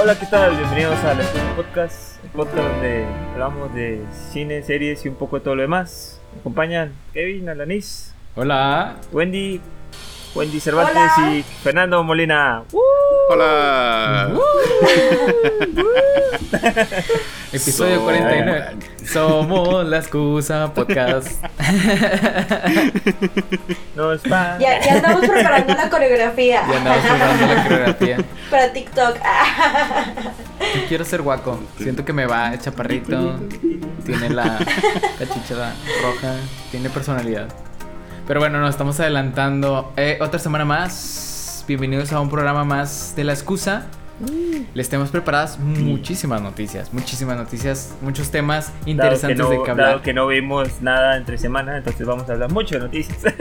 Hola, ¿qué tal? Bienvenidos a La Escucha Podcast, el podcast donde hablamos de cine, series y un poco de todo lo demás. Me acompañan Kevin, Alanis, Hola. Wendy, Wendy Cervantes Hola. y Fernando Molina. ¡Uh! Hola. Episodio So- 49. Somos la excusa podcast. No. Ya, ya andamos preparando la coreografía Ya andamos probando la coreografía. para TikTok. Yo quiero ser guaco. Siento que me va el chaparrito. Tiene la, la roja. Tiene personalidad. Pero bueno, nos estamos adelantando. Eh, otra semana más. Bienvenidos a un programa más de la excusa. Les tenemos preparadas muchísimas noticias, muchísimas noticias, muchos temas Dado que, interesantes no, de que hablar. dado que no vimos nada entre semana, entonces vamos a hablar mucho de noticias.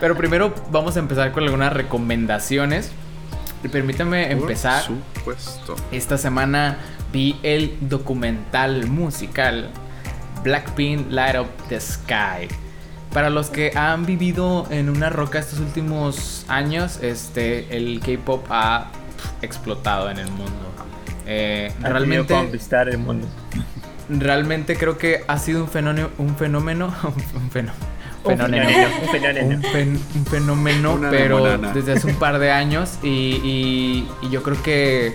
Pero primero vamos a empezar con algunas recomendaciones. Y permítame empezar. Por supuesto. Esta semana vi el documental musical Blackpink Light Up the Sky. Para los que han vivido en una roca estos últimos años, este, el K-pop ha explotado en el mundo. Eh, realmente, conquistar el mundo. realmente creo que ha sido un fenómeno, un fenómeno, un fenómeno, Un fenómeno, fenómeno, un fenómeno. un, fen- un fenómeno, Una pero limonana. desde hace un par de años y, y- y yo creo que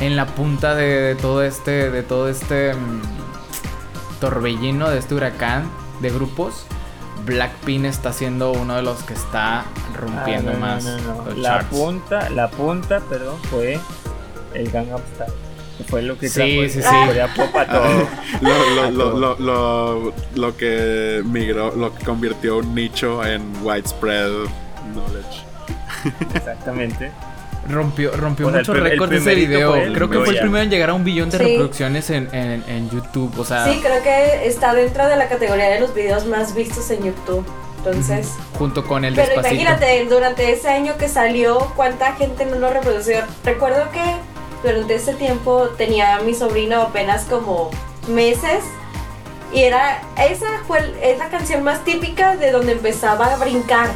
en la punta de, de todo este, de todo este mm, torbellino, de este huracán de grupos, Blackpink está siendo uno de los que está rompiendo Ah, no, más no, no. los La charts. punta, la punta, perdón, fue el Gangnam Style. Fue lo que Sí, trajo sí, sí. Corea Pop a todo. Lo, lo, A lo, todo. lo, lo, lo que migró, lo que convirtió un nicho en widespread knowledge. Exactamente. Rompió, rompió O sea, el muchos récords ese video. fue Creo que fue el primero en llegar a un billón de Sí. reproducciones en, en- en YouTube. O sea, Sí, creo que está dentro de la categoría de los videos más vistos en YouTube. Entonces, junto con el pero despacito. imagínate, durante ese año que salió, cuánta gente no lo reprodució. Recuerdo que durante ese tiempo tenía a mi sobrino apenas como meses. Y era, esa fue es la canción más típica de donde empezaba a brincar.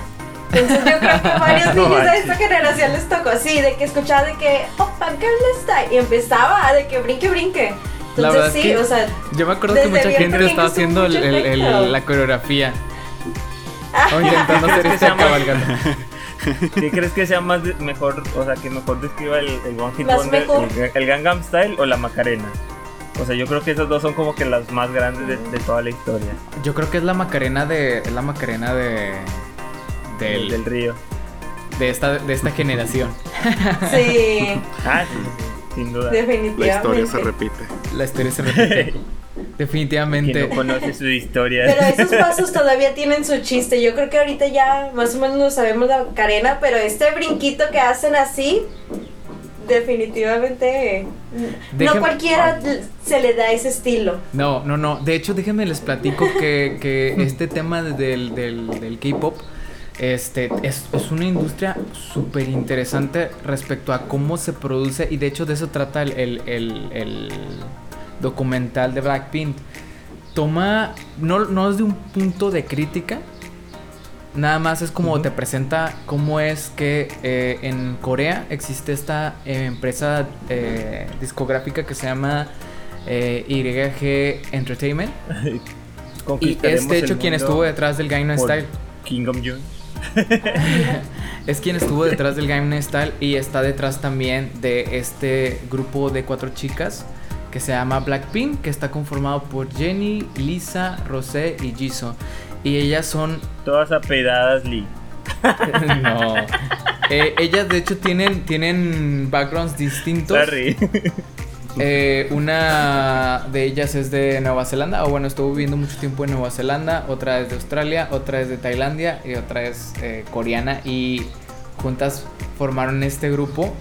Entonces yo creo que a varios niños de esta generación les tocó así, de que escuchaba de que, oh, Style", y empezaba de que brinque, brinque. Entonces La verdad es sí, que o sea, Yo me acuerdo que mucha gente pequeño estaba haciendo el- mucho el- el- efecto. la coreografía. O intentando hacer ¿Crees que sea más- cabalgando. ¿Qué crees que sea más mejor, o sea, que mejor describa el, el One Hit Wonder, mejor. el, el Gangnam Style o la Macarena? O sea, yo creo que esos dos son como que las más grandes de, de toda la historia Yo creo que es la Macarena de. Es la Macarena de. Del, río. de, esta, de esta generación. sí, Ah, sí, sí, sin duda. La definitivamente. historia se repite. La historia se repite. Quien Definitivamente. no conoce su historia. Pero esos pasos todavía tienen su chiste. Yo creo que ahorita ya más o menos lo sabemos la Macarena, pero este brinquito que hacen así, definitivamente no cualquiera se le da ese estilo. No, no, no. De hecho, déjenme les platico que, que este tema del, del, del K-pop este, es, es una industria súper interesante respecto a cómo se produce. Y de hecho, de eso trata el, el- el- el documental de Blackpink. Toma, no, no es de un punto de crítica. Nada más es como te presenta cómo es que eh, en Corea existe esta eh, empresa eh, discográfica que se llama YG Entertainment. Y Conquistaremos es de el hecho quien estuvo detrás del Gangnam Style. Kingdom June. Es quien estuvo detrás del Gangnam Style y está detrás también de este grupo de cuatro chicas que se llama Blackpink, que está conformado por Jennie, Lisa, Rosé y Jisoo. Y ellas son Todas apedadas Lee. no. Eh, ellas de hecho tienen, tienen backgrounds distintos. Sorry. Eh, una de ellas es de Nueva Zelanda, o bueno, estuvo viviendo mucho tiempo en Nueva Zelanda, otra es de Australia, otra es de Tailandia y otra es eh, coreana y juntas formaron este grupo,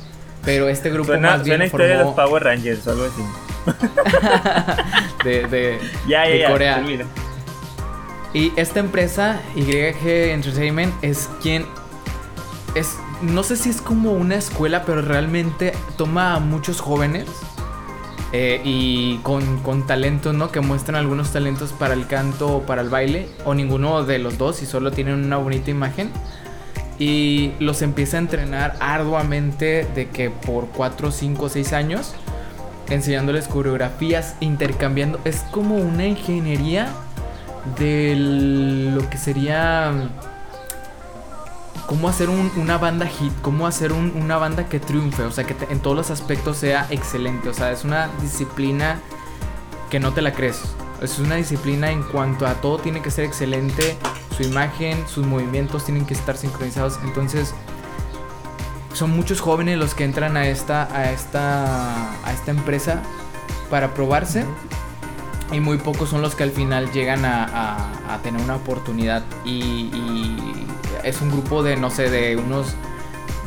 pero este grupo Suena, más bien suena historia de los formó Power Rangers o algo así. de, de- Ya, ya, de ya. Corea. Y esta empresa, YG Entertainment, es quien es, no sé si es como una escuela, pero realmente toma a muchos jóvenes eh, y con, con talentos, ¿no? Que muestran algunos talentos para el canto o para el baile, o ninguno de los dos, y solo tienen una bonita imagen. y los empieza a entrenar arduamente de que por 4, 5, 6 años, enseñándoles coreografías, intercambiando. Es como una ingeniería de lo que sería cómo hacer una banda hit, cómo hacer una banda que triunfe, o sea, que en todos los aspectos sea excelente, o sea, es una disciplina que no te la crees. Es una disciplina en cuanto a todo tiene que ser excelente, su imagen, sus movimientos tienen que estar sincronizados, entonces son muchos jóvenes los que entran a esta a esta a esta empresa para probarse y muy pocos son los que al final llegan a, tener una oportunidad y, es un grupo de no sé de unos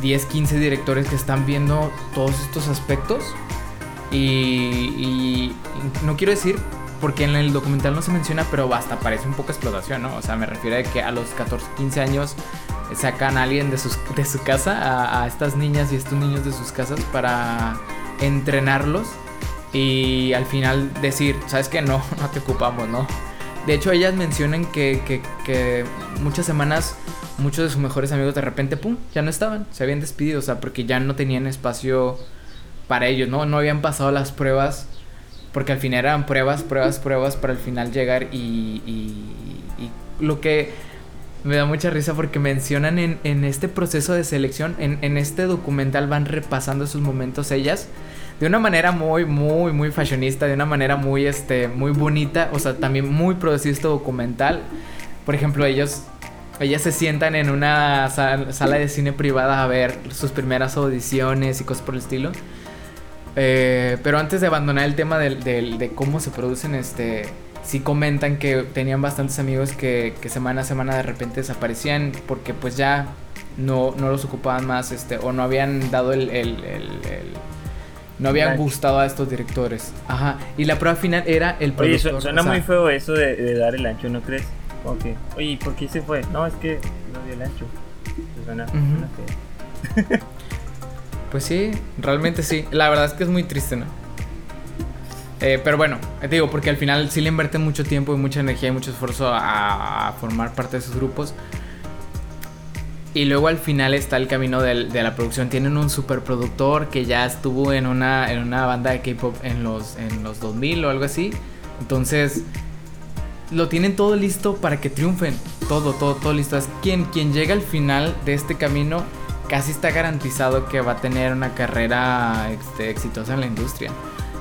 10 15 directores que están viendo todos estos aspectos y, no quiero decir porque en el documental no se menciona, pero hasta parece un poco explotación, ¿no? O sea, me refiero a que a los 14, 15 años sacan a alguien de, de su casa, a, a estas niñas y estos niños de sus casas para entrenarlos y al final decir, ¿sabes qué? No, no te ocupamos, ¿no? De hecho, ellas mencionan que, que, muchas semanas muchos de sus mejores amigos de repente, ¡pum!, ya no estaban, se habían despedido, o sea, porque ya no tenían espacio para ellos, ¿no? No habían pasado las pruebas, porque al final eran pruebas, pruebas, pruebas para al final llegar y, y, y lo que me da mucha risa porque mencionan en, en este proceso de selección, en, en este documental van repasando sus momentos ellas de una manera muy, muy, muy fashionista, de una manera muy, este, muy bonita, o sea, también muy producido este documental. Por ejemplo, ellos, ellas se sientan en una sala de cine privada a ver sus primeras audiciones y cosas por el estilo. Eh, pero antes de abandonar el tema de, de, cómo se producen, este, sí comentan que tenían bastantes amigos que, semana a semana de repente desaparecían porque pues ya no, no los ocupaban más, este, o no habían dado el no habían gustado a estos directores. Ajá. Y la prueba final era el productor. Oye, suena muy feo eso de, dar el ancho, ¿no crees? Okay. Oye, ¿por qué se fue? No, es que no dio el ancho. Suena, Pues sí, realmente sí. La verdad es que es muy triste, ¿no? Eh, pero bueno, te digo, porque al final sí le invierte mucho tiempo y mucha energía y mucho esfuerzo a formar parte de esos grupos. Y luego al final está el camino de, la producción. Tienen un superproductor que ya estuvo en una, en una banda de K-pop en los, en los 2000 o algo así. Entonces, lo tienen todo listo para que triunfen. Todo, todo, todo listo. Es quien, quien llega al final de este camino casi está garantizado que va a tener una carrera este, exitosa en la industria.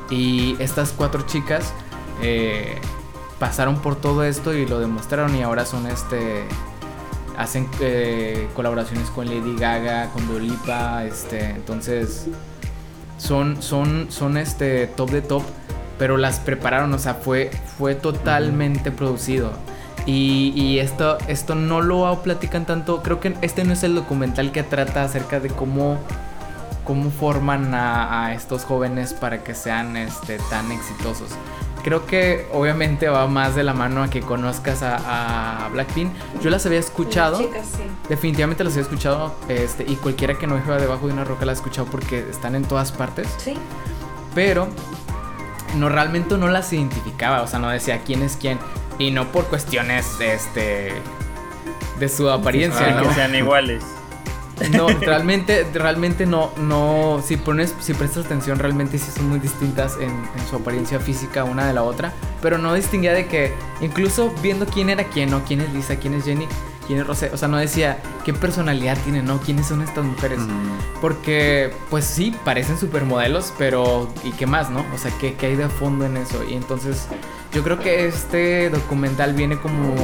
Y estas cuatro chicas eh, pasaron por todo esto y lo demostraron y ahora son este hacen eh, colaboraciones con Lady Gaga, con Dolipa, este, entonces son, son, son este top de top, pero las prepararon, o sea, fue, fue totalmente producido. Y, esto, esto no lo platican tanto, creo que este no es el documental que trata acerca de cómo, cómo forman a, a estos jóvenes para que sean este, tan exitosos creo que obviamente va más de la mano a que conozcas a, Blackpink. Yo las había escuchado. Definitivamente las había escuchado. Este, y cualquiera que no viva debajo de una roca la ha escuchado porque están en todas partes. Sí. Pero no realmente no las identificaba. O sea, no decía quién es quién. Y no por cuestiones este de su apariencia. que sean iguales. No, realmente, realmente no, no, si pones, si prestas atención, realmente sí son muy distintas en, su apariencia física una de la otra, pero no distinguía de que, incluso viendo quién era quién, ¿no? Quién es Lisa, quién es Jenny, quién es Rosé, o sea, no decía qué personalidad tienen, ¿no? ¿Quiénes son estas mujeres? Porque, pues sí, parecen supermodelos, pero ¿y qué más, no? O sea, ¿qué, ¿qué hay de fondo en eso? Y entonces, yo creo que este documental viene como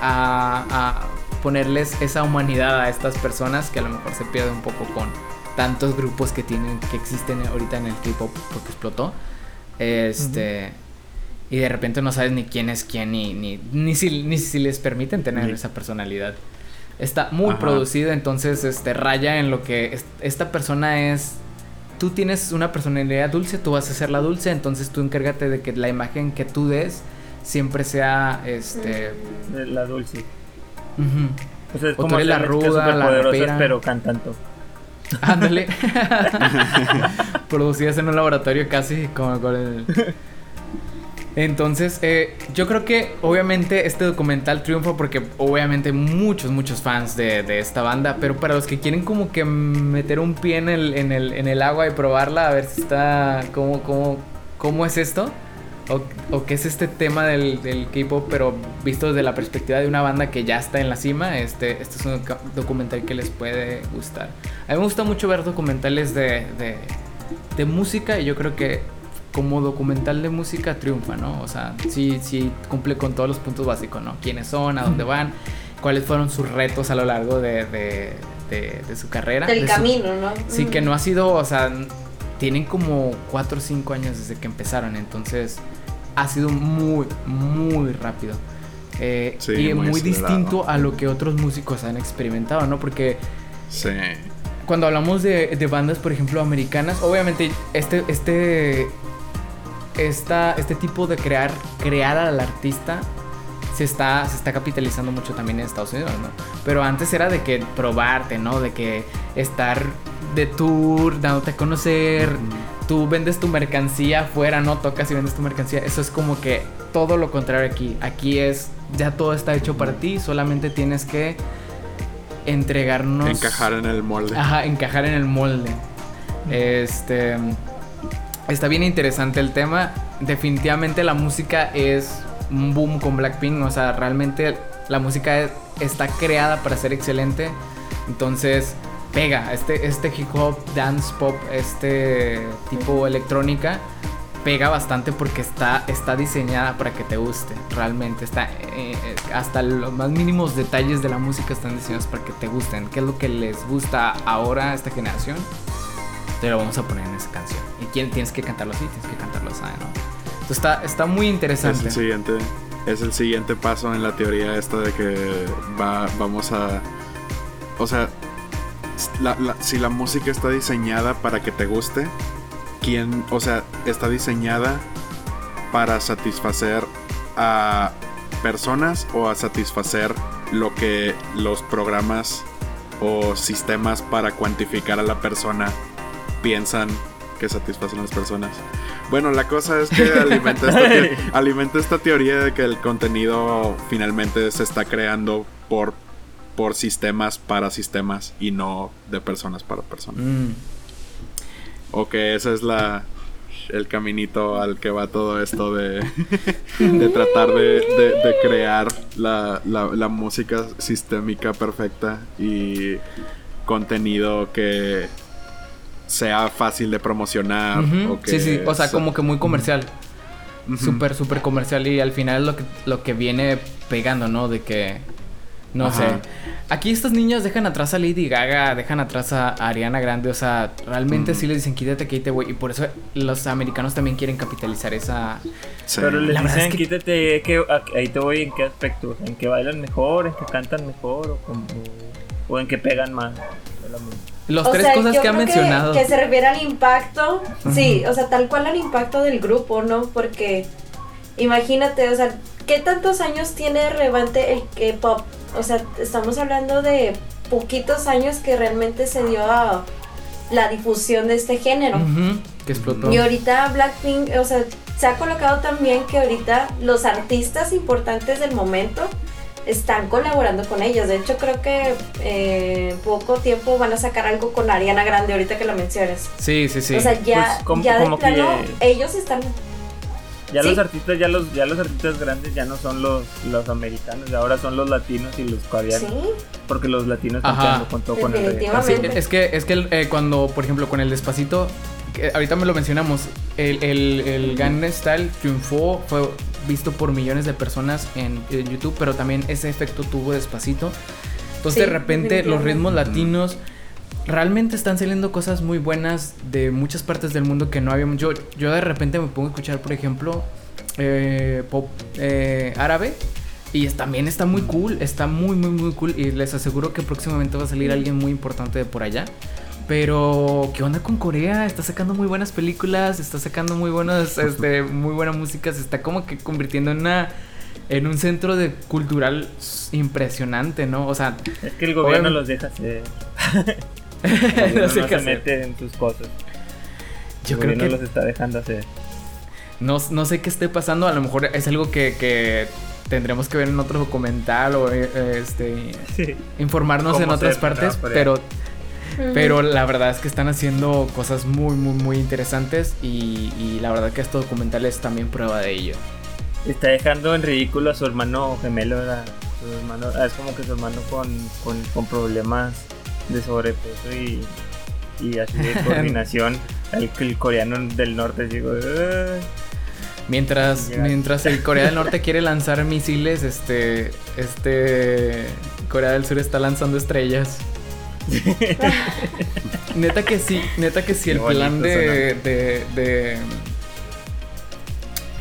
a ponerles esa humanidad a estas personas que a lo mejor se pierde un poco con tantos grupos que tienen que existen ahorita en el K-pop porque explotó. Este y de repente no sabes ni quién es quién ni ni, ni si ni si les permiten tener esa personalidad. Está muy producido, entonces este raya en lo que esta persona es tú tienes una personalidad dulce, tú vas a ser la dulce, entonces tú encárgate de que la imagen que tú des siempre sea este la dulce. Uh es como la ruda, la pero cantando. Ándale. Producidas en un laboratorio casi como con el... Entonces, eh, yo creo que obviamente este documental triunfa porque obviamente muchos, muchos fans de, de, esta banda, pero para los que quieren como que meter un pie en el, en el, en el agua y probarla, a ver si está, cómo, cómo, cómo es esto, o, o qué es este tema del, del K-Pop, pero visto desde la perspectiva de una banda que ya está en la cima, este, este es un documental que les puede gustar. A mí me gusta mucho ver documentales de, de, de música y yo creo que como documental de música triunfa, ¿no? O sea, sí, sí cumple con todos los puntos básicos, ¿no? ¿Quiénes son? ¿A dónde van? ¿Cuáles fueron sus retos a lo largo de, de, de, de su carrera? Del de camino, su... ¿no? Sí, que no ha sido, o sea, tienen como 4 o 5 años desde que empezaron, entonces ha sido muy, muy rápido. Eh, Sí, y muy distinto a lo que otros músicos han experimentado, ¿no? Porque Sí. cuando hablamos de, de bandas, por ejemplo, americanas, obviamente este, este, esta, este tipo de crear, crear al artista se está, se está capitalizando mucho también en Estados Unidos, ¿no? Pero antes era de que probarte, ¿no? De que estar de tour, dándote a conocer, tú vendes tu mercancía afuera, ¿no? Tocas y vendes tu mercancía. Eso es como que todo lo contrario aquí. Aquí es, ya todo está hecho para ti, solamente tienes que entregarnos... Encajar en el molde. Ajá, encajar en el molde. Este. Está bien interesante el tema. Definitivamente la música es un boom con Blackpink. O sea, realmente la música es- está creada para ser excelente. Entonces, pega. Este, este hip hop, dance pop, este tipo electrónica. Pega bastante porque está, está diseñada para que te guste. Realmente está. eh, eh, hasta los más mínimos detalles de la música están diseñados para que te gusten. ¿Qué es lo que les gusta ahora a esta generación? Te lo vamos a poner en esa canción. Y quién tienes que cantarlo así, tienes que cantarlo así, ¿no? Entonces está, está muy Es interesante. el siguiente. Es el siguiente paso en la teoría esta de que va, vamos a. O sea, la- la- si la música está diseñada para que te guste, ¿quién? O sea, está diseñada para satisfacer a personas o a satisfacer lo que los programas o sistemas para cuantificar a la persona piensan que satisfacen a las personas. Bueno, la cosa es que alimenta esta, te- alimenta esta teoría de que el contenido finalmente se está creando por, por sistemas para sistemas y no de personas para personas. Mm. O que ese es la el caminito al que va todo esto de, de tratar de, de- de crear la, la- la música sistémica perfecta y contenido que sea fácil de promocionar. O que Sí, sí, o sea, como que muy comercial. Ujú. Súper, súper comercial. Y al final es lo que, lo que viene pegando, ¿no? De que. No Ajá. sé. Aquí estos niños dejan atrás a Lady Gaga, dejan atrás a Ariana Grande. O sea, realmente Ujú. sí les dicen quítate, quítate, güey. Y por eso los americanos también quieren capitalizar esa. Sí. Pero les La dicen, es que- quítate, que, a- ahí te voy en qué aspecto, en que bailan mejor, en que cantan mejor o, como- o en que pegan más. Los O tres sea, cosas yo que ha mencionado. Que, se refiere al impacto. Sí, o sea, tal cual al impacto del grupo, ¿no? Porque imagínate, o sea, ¿qué tantos años tiene relevante el K-pop? O sea, estamos hablando de poquitos años que realmente se dio a la difusión de este género. Que explotó. Y ahorita Blackpink, o sea, se ha colocado también que ahorita los artistas importantes del momento están colaborando con ellos. De hecho, creo que eh, poco tiempo van a sacar algo con Ariana Grande ahorita que lo menciones. Sí, sí, sí. O sea, ya, Pues, ya de que- plano, ellos están... Ya Sí. los artistas, ya los, ya los artistas grandes ya no son los, los americanos, ahora son los latinos y los coreanos. Sí, Porque los latinos están Ajá. quedando con todo con el reggaetón. Sí, es que, es que eh, cuando, por ejemplo, con el despacito, que ahorita me lo mencionamos, el, el, el Gangnam Style triunfó, fue visto por millones de personas en, en YouTube, pero también ese efecto tuvo despacito. Entonces Sí, de repente los ritmos latinos realmente están saliendo cosas muy buenas de muchas partes del mundo que no habíamos. Yo, yo de repente me pongo a escuchar, por ejemplo, eh, pop eh, árabe. Y es- también está muy cool, está muy, muy, muy cool. Y les aseguro que próximamente va a salir alguien muy importante de por allá. Pero, ¿qué onda con Corea? Está sacando muy buenas películas, está sacando muy buenas, este, muy buena música. Se está como que convirtiendo en una, en un centro de cultural impresionante, ¿no? O sea, Es que el gobierno Obviamente- los deja. no no qué se hacer. mete en sus cosas. Yo creo que los está dejando hacer. No, no sé qué esté pasando, a lo mejor es algo que, que tendremos que ver en otro documental o eh, este Sí. informarnos en otras partes, ¿no? Pero pero la verdad es que están haciendo cosas muy muy muy interesantes y, y la verdad que este documental es también prueba de ello. Está dejando en ridículo a su hermano gemelo, ¿verdad? Su hermano, ah, es como que su hermano con, con, con problemas de sobrepeso y, y así de coordinación. el, el coreano del norte, digo. Mientras, mientras el Corea del Norte quiere lanzar misiles, este, este Corea del Sur está lanzando estrellas. neta que sí, neta que sí, el Qué plan de, de, de,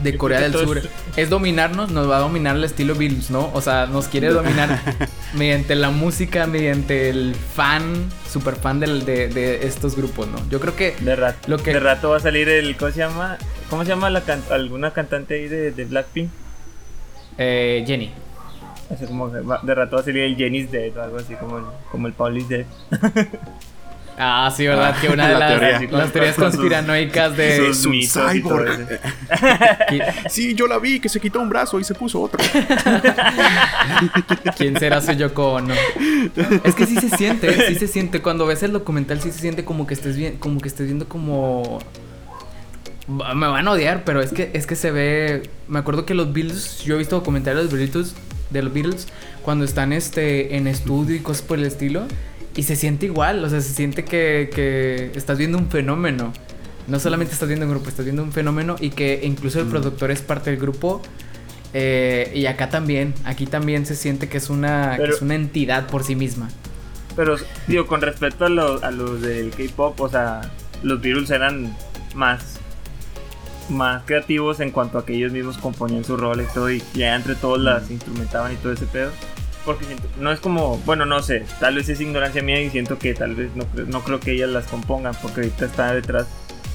de Corea del Sur es dominarnos, nos va a dominar el estilo Beatles, ¿no? O sea, nos quiere dominar mediante la música, mediante el fan, super fan del, de, de estos grupos, ¿no? Yo creo que De rato, Lo que- de rato va a salir el. ¿Cómo se llama? ¿Cómo se llama la can- alguna cantante ahí de, de Blackpink? eh, Jenny. Sea, como de rato va a salir el Jenny's Dead o algo así como el, como el Paul is Dead. Ah, sí, ¿verdad? que una de La las, teoría. las teorías conspiranoicas de... Es un mitos y todo cyborg. eso. ¿Qui- Sí, yo la vi, que se quitó un brazo y se puso otro. ¿Quién será su Yoko Ono? Es que sí se siente, sí se siente. Cuando ves el documental sí se siente como que estés bien, como que estés viendo como... Me van a odiar, pero es que, es que se ve... Me acuerdo que los Beatles, yo he visto documentales de los Beatles, de los Beatles cuando están este, en estudio y cosas por el estilo. Y se siente igual, o sea, se siente que, que estás viendo un fenómeno. No solamente estás viendo un grupo, estás viendo un fenómeno y que incluso el Mm. productor es parte del grupo. eh, y acá también, aquí también se siente que es una, que es una entidad por sí misma. Pero, digo, con respecto a, lo- a los del K-pop, o sea, los Beatles eran más más creativos en cuanto a que ellos mismos componían su rol y todo, y ya entre todos las instrumentaban y todo ese pedo. Porque siento- no es como, bueno, no sé, tal vez es ignorancia mía y siento que tal vez no, no creo que ellas las compongan, porque ahorita está detrás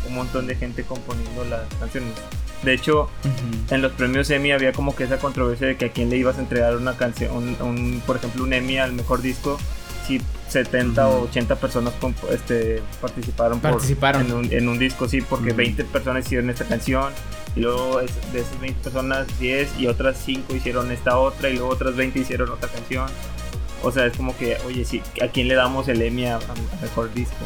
un montón de gente componiendo las canciones. De hecho, en los premios Emmy había como que esa controversia de que a quién le ibas a entregar una canción, un, un- por ejemplo, un Emmy al mejor disco, si 70 o Ujú. 80 personas comp- este, participaron, por- Participaron. en, un, en un disco, sí, porque Ujú. 20 personas hicieron esta canción, y luego es- de esas 20 personas, 10 y otras 5 hicieron esta otra, y luego otras 20 hicieron otra canción. O sea, es como que, oye, sí, ¿a quién le damos el Emmy a, a mejor disco?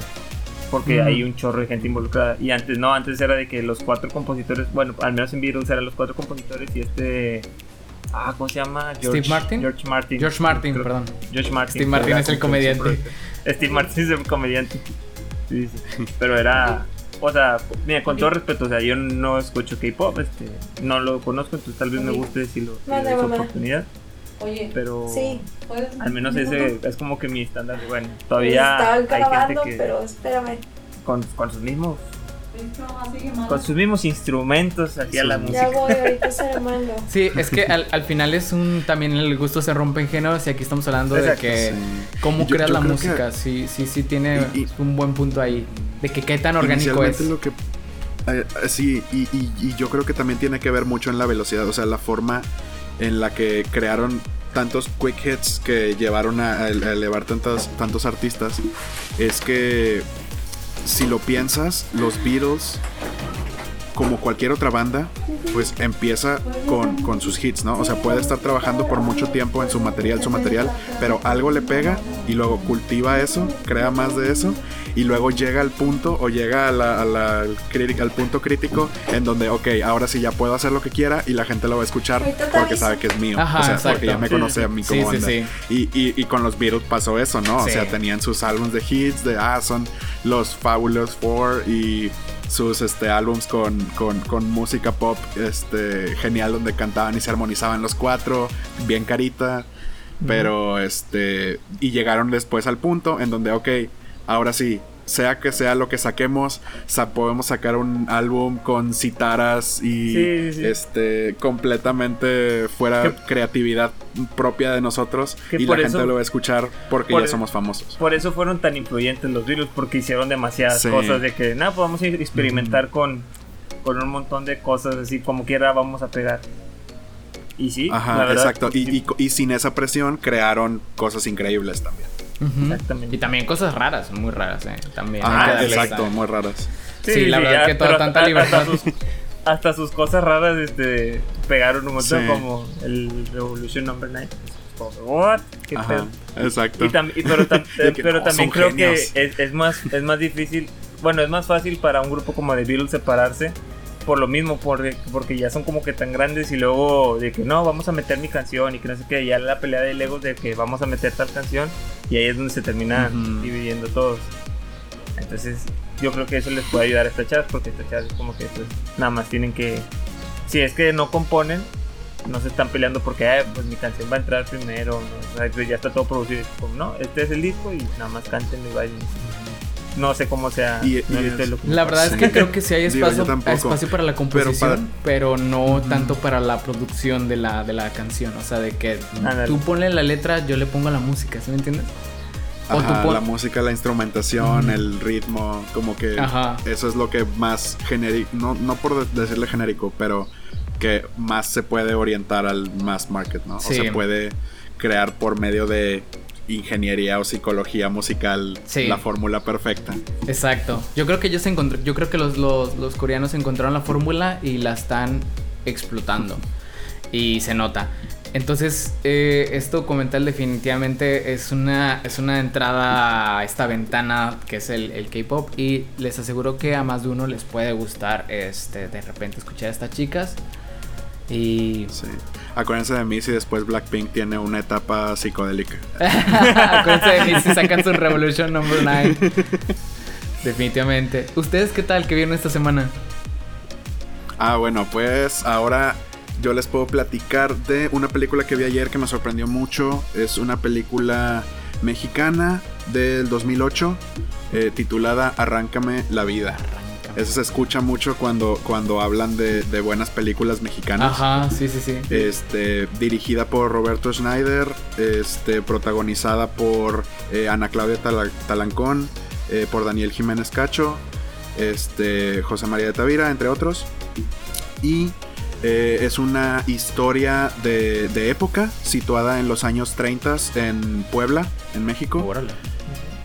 Porque Mm. hay un chorro de gente involucrada. Y antes no, antes era de que los cuatro compositores, bueno, al menos en Beatles eran los cuatro compositores y este. Ah, ¿cómo se llama? Steve Martin? George Martin. George Martin, Creo- perdón. George Martin. Steve Martin es el comediante. Steve Martin es el comediante. Sí, sí. Pero era. O sea, mira, con todo respeto, o sea, yo no escucho K-pop, este, no lo conozco, entonces tal vez me guste si lo si oportunidad, Oye. pero Sí. al menos ese es como que mi estándar. Bueno, Estaban todavía hay gente grabando, que pero espérame. con, con sus mismos con sus mismos instrumentos hacía la Sí. música. Ya voy, ahorita se lo mando. Sí, es que al, al final es un... También el gusto se rompe en géneros y aquí estamos hablando Exacto, de que... Sí. ¿Cómo Yo- creas yo la que- música? Sí, sí, sí tiene Y- y- un buen punto ahí. De que qué tan orgánico es. Inicialmente lo que eh, eh, sí, y, y- y yo creo que también tiene que ver mucho en la velocidad, o sea, la forma en la que crearon tantos quick hits que llevaron a, a elevar tantos, tantos artistas, es que si lo piensas, los Beatles, como cualquier otra banda, pues empieza con, con sus hits, ¿no? O sea, puede estar trabajando por mucho tiempo en su material, su material, pero algo le pega y luego cultiva eso, crea más de eso y luego llega al punto o llega a la- a la- al, punto crítico en donde, ok, ahora sí ya puedo hacer lo que quiera y la gente lo va a escuchar porque sabe que es mío. Ajá, o sea, exacto. porque ya me Sí, conoce sí. a mí Sí, como sí, banda. sí. Y, y- y con los Beatles pasó eso, ¿no? O Sí. sea, tenían sus álbumes de hits, de ah, son los Fabulous Four y sus este, álbums con, con, con música pop este, genial donde cantaban y se armonizaban los cuatro, bien carita. Pero este. Y llegaron después al punto en donde, ok, ahora sí, sea que sea lo que saquemos, sa- podemos sacar un álbum con citaras y Sí, sí, sí. este completamente fuera Que- creatividad propia de nosotros y la gente lo va a escuchar porque por ya somos famosos. Por eso fueron tan influyentes los Beatles, porque hicieron demasiadas Sí. cosas de que, nada, pues vamos a experimentar con, con un montón de cosas, así como quiera vamos a pegar. Y sí, Ajá, la verdad, exacto. Y, y- y sin esa presión crearon cosas increíbles también. Exactamente. Y también cosas raras, muy raras, ¿eh? También. darle exacto, muy raras. Sí, la verdad que toda tanta hasta- libertad. Hasta sus, hasta sus cosas raras este, pegaron un montón, Sí. como el Revolution Number 9. What? ¿Qué Ajá, exacto. Y tam- y pero tam- que pero no, también creo genios. que es, es más, es más difícil, bueno, es más fácil para un grupo como The Beatles separarse por lo mismo, porque, porque ya son como que tan grandes y luego de que no, vamos a meter mi canción y que no sé qué, ya la pelea de Legos de que vamos a meter tal canción y ahí es donde se terminan Ujú. dividiendo todos. Entonces yo creo que eso les puede ayudar a estas chavas porque estas chavas es como que pues nada más tienen que, si es que no componen, no se están peleando porque "Ay, pues mi canción va a entrar primero, ¿no? O sea, pues, ya está todo producido. Como, no, este es el disco y nada más canten y vayan. No sé cómo sea. Y- no y es- La verdad es Sí. que creo que sí hay Digo, espacio, tampoco. espacio para la Pero composición, pero, no tanto para la producción de la, de la canción. O sea, de que tú ponle la letra, yo le pongo la música, ¿sí me entiendes? O Ajá, pon- la música, la instrumentación, el ritmo, como que Ajá. eso es lo que más genérico, no, no por de- decirle genérico, pero que más se puede orientar al mass market, ¿no? Sí. O se puede crear por medio de ingeniería o psicología musical Sí. la fórmula perfecta. Exacto. Yo creo que ellos encontró, yo creo que los, los, los coreanos encontraron la fórmula y la están explotando. Y se nota. Entonces, eh, este documental definitivamente es una, es una entrada a esta ventana que es el, el K-pop. Y les aseguro que a más de uno les puede gustar este, de repente escuchar a estas chicas. Y Sí. Acuérdense de mí si después Blackpink tiene una etapa psicodélica. acuérdense de mí si sacan su Revolution Number 9. Definitivamente. ¿Ustedes qué tal que vieron esta semana? Ah, bueno, pues ahora yo les puedo platicar de una película que vi ayer que me sorprendió mucho. Es una película mexicana del 2008 eh, titulada Arráncame la vida. Eso se escucha mucho cuando, cuando hablan de, de buenas películas mexicanas. Ajá, sí, sí, sí. Este, dirigida por Roberto Schneider, este, protagonizada por eh, Ana Claudia Tala- Talancón, eh, por Daniel Jiménez Cacho, este, José María de Tavira, entre otros. Y eh, es una historia de, de época situada en los años 30 en Puebla, en México Órale.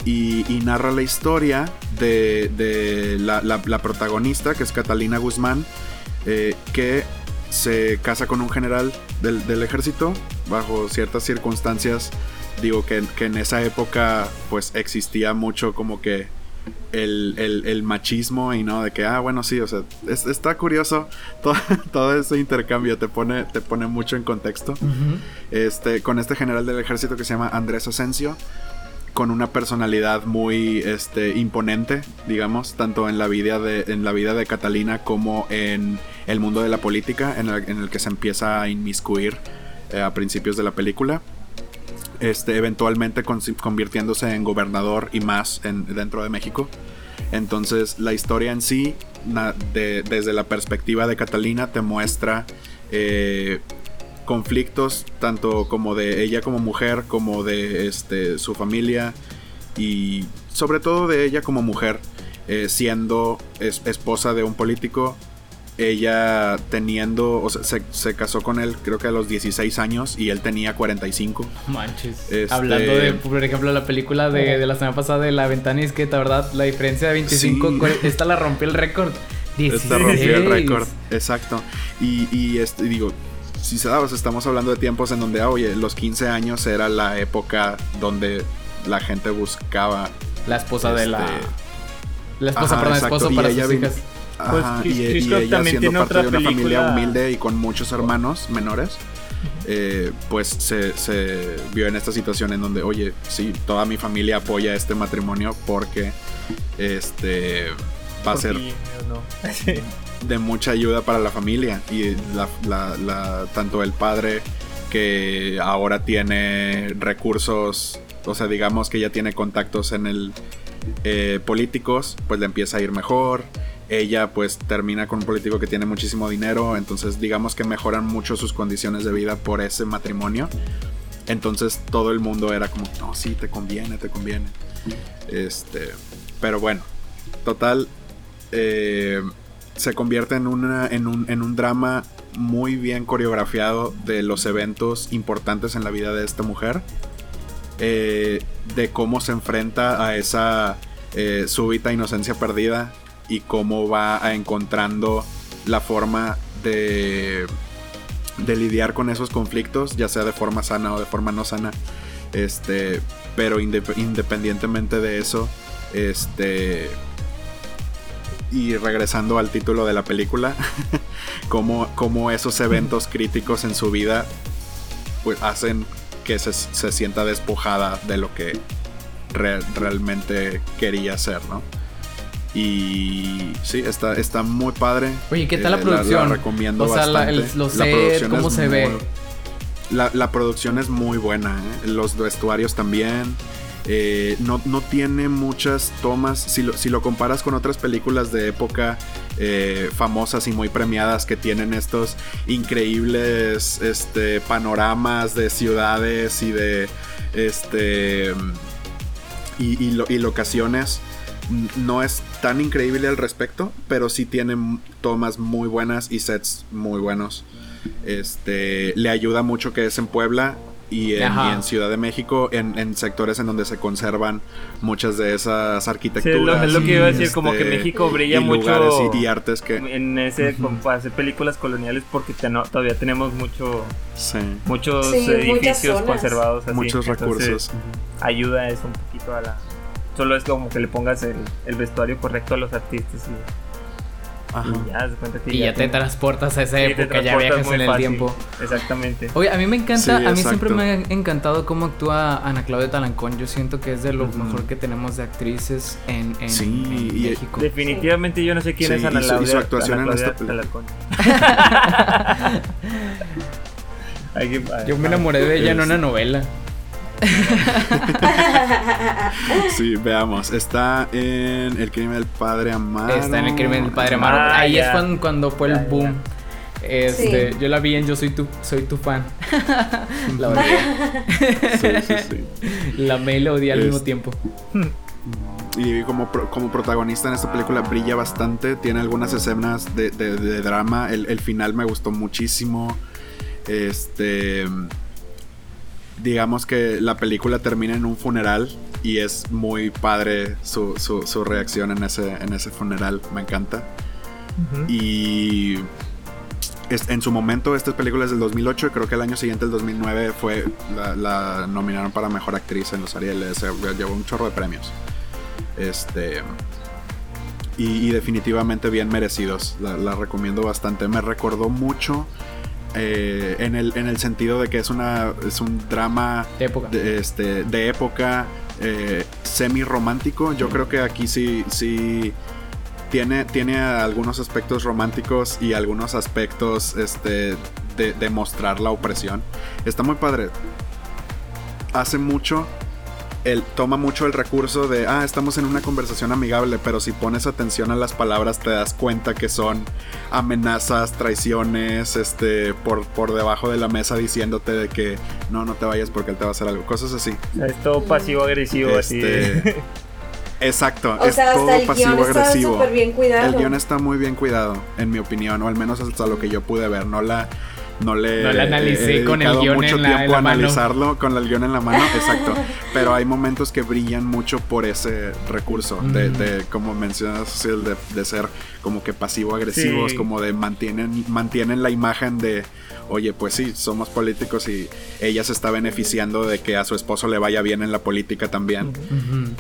Y, y narra la historia de, de la, la- la protagonista, que es Catalina Guzmán, eh, que se casa con un general del, del ejército bajo ciertas circunstancias. Digo que, que en esa época pues existía mucho como que el, el- el machismo y no de que, ah, bueno, sí, o sea, es- está curioso todo, todo ese intercambio, te pone, te pone mucho en contexto este, con este general del ejército que se llama Andrés Asensio, con una personalidad muy este, imponente, digamos, tanto en la, vida de, en la vida de Catalina como en el mundo de la política, en el, que se empieza a inmiscuir eh, a principios de la película. Este, eventualmente con- convirtiéndose en gobernador y más en- dentro de México. Entonces la historia en sí, desde la perspectiva de Catalina, te muestra eh, conflictos, tanto como de ella como mujer, como de este, su familia y sobre todo de ella como mujer, eh, siendo es- esposa de un político. Ella teniendo, o sea, se, se casó con él creo que a los 16 años y él tenía 45. Manches. Este- Hablando de, por ejemplo, la película de, de la semana pasada de La Ventana y es que, la verdad, la diferencia de 25, Sí. esta la rompió el récord. 16. Este rompió el récord. Exacto. Y, y este, digo, si sabes, estamos hablando de tiempos en donde, ah, oye, los 15 años era la época donde la gente buscaba. La esposa de la... Este, La esposa, ajá, perdón, exacto, esposo y para ella sus hijas. Pues Ajá, Chris- y, Chris y ella también siendo tiene parte otra de una familia película- humilde y con muchos hermanos menores, eh, pues se, se vio en esta situación en donde, oye, sí, toda mi familia apoya este matrimonio porque este va a ser no. De mucha ayuda para la familia y la, la- la- tanto el padre que ahora tiene recursos, o sea, digamos que ya tiene contactos en el eh, políticos, pues le empieza a ir mejor. Ella pues termina con un político que tiene muchísimo dinero, entonces digamos que mejoran mucho sus condiciones de vida por ese matrimonio. Entonces todo el mundo era como, no, sí, te conviene, te conviene. Este, pero bueno, total, eh, se convierte en, una, en, un, en un drama muy bien coreografiado de los eventos importantes en la vida de esta mujer. eh, de cómo se enfrenta a esa eh, súbita inocencia perdida y cómo va encontrando la forma de, de lidiar con esos conflictos, ya sea de forma sana o de forma no sana. Este, pero indep- independientemente de eso, este y regresando al título de la película, cómo, cómo esos eventos críticos en su vida pues hacen que se, se sienta despojada de lo que re- realmente quería ser, ¿no? Y sí, está, está muy padre. Oye, ¿qué tal la Eh, producción? recomiendo O sea, la- el- los La cómo se ve. La, la producción es muy buena, ¿eh? los vestuarios también. Eh, no, no tiene muchas tomas. Si lo, si lo comparas con otras películas de época eh, famosas y muy premiadas que tienen estos increíbles este, panoramas de ciudades y de este y, y lo- y locaciones. No es tan increíble al respecto, pero sí tiene tomas muy buenas y sets muy buenos. Este le ayuda mucho que es en Puebla y en, Ajá. y en Ciudad de México, en, en sectores en donde se conservan muchas de esas arquitecturas. lo, es lo que iba a decir, como que este, México brilla y mucho lugares y, y artes que en ese para hacer películas coloniales porque te- no- todavía tenemos mucho sí, muchos Sí, edificios conservados así. muchos Entonces, recursos. ayuda eso un poquito a la solo es como que le pongas el, el vestuario correcto a los artistas y, Ajá. y ya se cuenta que Y ya te tienes- transportas a esa sí, te época, ya viajas en el fácil. tiempo. exactamente Oye, a mí me encanta, Sí, a mí exacto. siempre me ha encantado cómo actúa Ana Claudia Talancón. Yo siento que es de lo mejor que tenemos de actrices en, en- Sí, en y- México. definitivamente yo no sé quién Sí, es Ana y su- y su Claudia actuación Ana en Claudia esta que- Yo me enamoré de ella en una novela. Sí, veamos. Está en El crimen del padre Amaro. Está en el crimen del padre Amaro. Ah, Ahí es cuando, cuando fue el boom. Este, Sí. yo la vi en Yo soy tu, soy tu fan. la odié. Sí, sí, sí. La amé y la odié al Es- mismo tiempo. Y como, como protagonista en esta película brilla bastante. Tiene algunas escenas de, de- de drama. El, el final me gustó muchísimo. Este. Digamos que la película termina en un funeral. Y es muy padre su, su- su reacción en ese, en ese funeral. Me encanta. Y es- en su momento, esta película es del 2008. Creo que el año siguiente, el 2009, fue la, la nominaron para mejor actriz en los Arieles. Llevó un chorro de premios. Este. Y, y definitivamente bien merecidos. La, la recomiendo bastante. Me recordó mucho. Eh, en, el, en el sentido de que es una es un drama De época. de, este, de época eh, semi romántico. Yo creo que aquí sí, sí tiene, tiene algunos aspectos románticos y algunos aspectos este, de, de mostrar la opresión. Está muy padre. Hace mucho, él toma mucho el recurso de, ah, estamos en una conversación amigable, pero si pones atención a las palabras te das cuenta que son amenazas, traiciones, este, por, por debajo de la mesa diciéndote de que no, no te vayas porque él te va a hacer algo, cosas así. Es todo pasivo agresivo así Este, Exacto, O es sea, todo hasta el guion pasivo está agresivo. súper bien cuidado. El guion está muy bien cuidado, en mi opinión, o al menos hasta lo que yo pude ver. No la, no le No la analicé he con el guion mucho en la- tiempo en la a mano. analizarlo con el guion en la mano, exacto. Pero hay momentos que brillan mucho por ese recurso de, Mm. de, como mencionas, de, de ser como que pasivo-agresivos, Sí. como de mantienen, mantienen la imagen de, oye, pues sí, somos políticos y ella se está beneficiando de que a su esposo le vaya bien en la política también.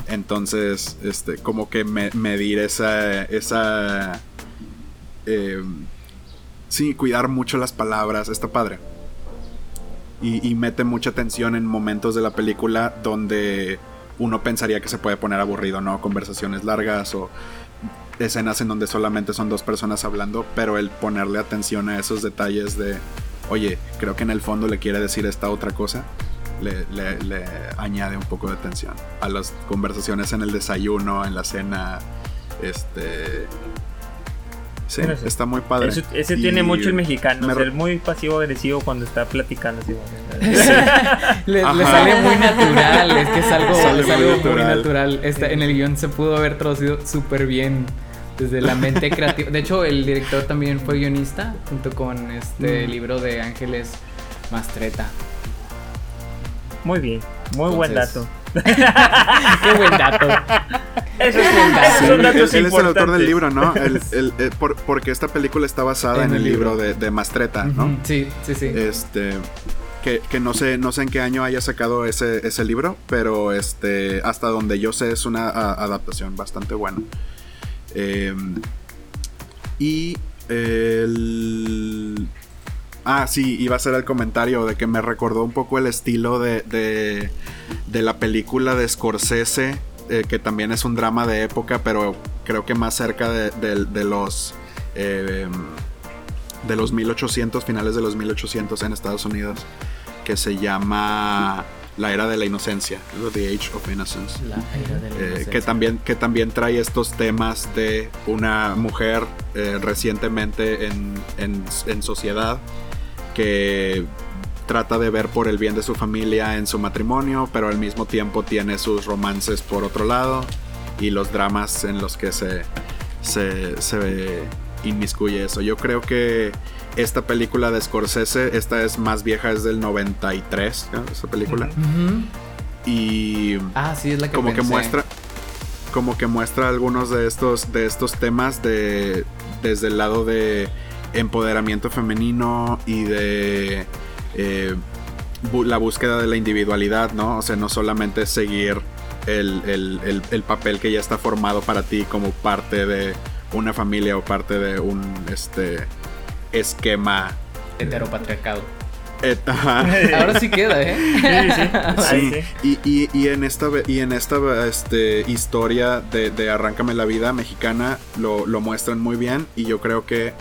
Entonces, este, como que me- medir esa. esa. eh, sí, cuidar mucho las palabras. Está padre. Y, mete mucha atención en momentos de la película donde uno pensaría que se puede poner aburrido, ¿no? Conversaciones largas o escenas en donde solamente son dos personas hablando, pero el ponerle atención a esos detalles de, oye, creo que en el fondo le quiere decir esta otra cosa, le, le- le añade un poco de tensión a las conversaciones en el desayuno, en la cena, este... Sí, está muy padre. Eso- ese Y tiene mucho el mexicano, me ser muy pasivo agresivo cuando está platicando así. Le, sale muy natural, es que es algo, Sale es muy algo muy natural. natural. Está, en el guion se pudo haber traducido súper bien desde la mente creativa. De hecho, el director también fue guionista junto con este Mm. libro de Ángeles Mastreta. Muy bien, muy buen dato. Qué buen dato. Eso es un, datos él, él es el autor del libro, ¿no? El- el- eh, por- porque esta película está basada en, En el libro, libro. de, de Mastreta, ¿no? Sí, sí, sí. Este. Que, que no sé, no sé en qué año haya sacado ese, ese libro, pero este. Hasta donde yo sé es una a- adaptación bastante buena. Eh, y el. Ah, sí, iba a ser el comentario de que me recordó un poco el estilo de, de, de la película de Scorsese, eh, que también es un drama de época, pero creo que más cerca de, los eh, de los 1800, finales de los 1800 en Estados Unidos, que se llama La Era de la Inocencia, The Age of Innocence. La era de la Eh, que, inocencia. también, que también trae estos temas de una mujer eh, recientemente en, en- en sociedad que trata de ver por el bien de su familia en su matrimonio, pero al mismo tiempo tiene sus romances por otro lado y los dramas en los que se, se, se inmiscuye eso. Yo creo que esta película de Scorsese, esta es más vieja, es del 93, ¿no? esta película. Y Ah, sí, es la que como que pensé. muestra como que muestra algunos de estos de estos temas de desde el lado de empoderamiento femenino y de eh, bu- la búsqueda de la individualidad no o sea no solamente seguir el, el- el- el papel que ya está formado para ti como parte de una familia o parte de un este esquema Heteropatriarcado. Ahora sí queda, ¿eh? Sí, sí. Sí, y, y- y en esta, y en esta este, historia de, de Arráncame la vida mexicana lo, lo muestran muy bien y yo creo que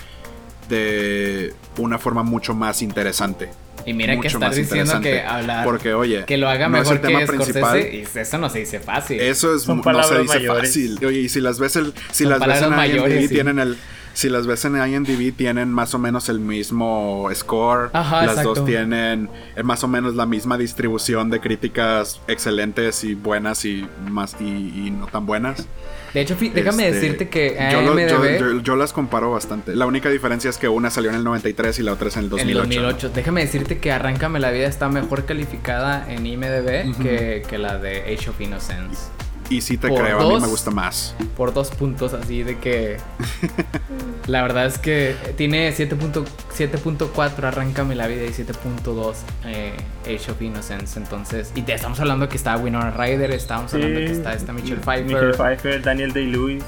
de una forma mucho más interesante. Y mira que más diciendo que hablar. Porque, oye, que lo haga no es mejor el tema que principal. Scorsese. Y eso no se dice fácil. Eso es Son no se dice mayores. fácil. Oye, y si las ves el, si Son las ves en IMDb mayores, sí. tienen el si las ves en IMDb tienen más o menos el mismo score. Ajá, las exacto. dos tienen eh, más o menos la misma distribución de críticas excelentes y buenas y más y, y no tan buenas. De hecho, déjame Este, decirte que yo, lo- yo- AMDb yo- yo las comparo bastante. La única diferencia es que una salió en el 93 y la otra es en el En 2008. el 2008. Déjame decirte que Arráncame la vida está mejor calificada en IMDb que, que la de Age of Innocence. Y sí te Por creo, a mí dos. me gusta más. Por dos puntos así de que... la verdad es que tiene 7.4 7.4 Arráncame la vida y 7.2 eh, Age of Innocence. Entonces... Y te estamos hablando que está Winona Ryder, estábamos hablando que está esta Michelle Pfeiffer. Michelle Pfeiffer, Daniel Day-Lewis.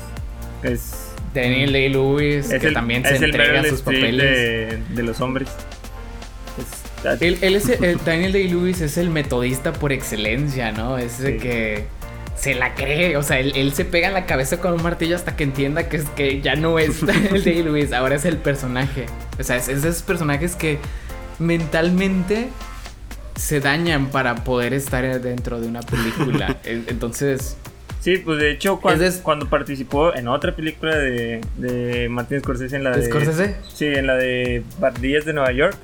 Es, Daniel Day-Lewis, que el, también se el entrega sus papeles. de, de los hombres. Es- Él, él es el, Daniel Day-Lewis es el metodista por excelencia, ¿no? Es de Sí. que se la cree, o sea, él, él se pega en la cabeza con un martillo hasta que entienda que es que ya no es Daniel Day-Lewis, ahora es el personaje. O sea, es, es de esos personajes que mentalmente se dañan para poder estar dentro de una película. En- Entonces, Sí, pues de hecho, cuando, Es cuando participó en otra película de, de Martin Scorsese, en la de. Scorsese, Sí, en la de Bardillas de Nueva York.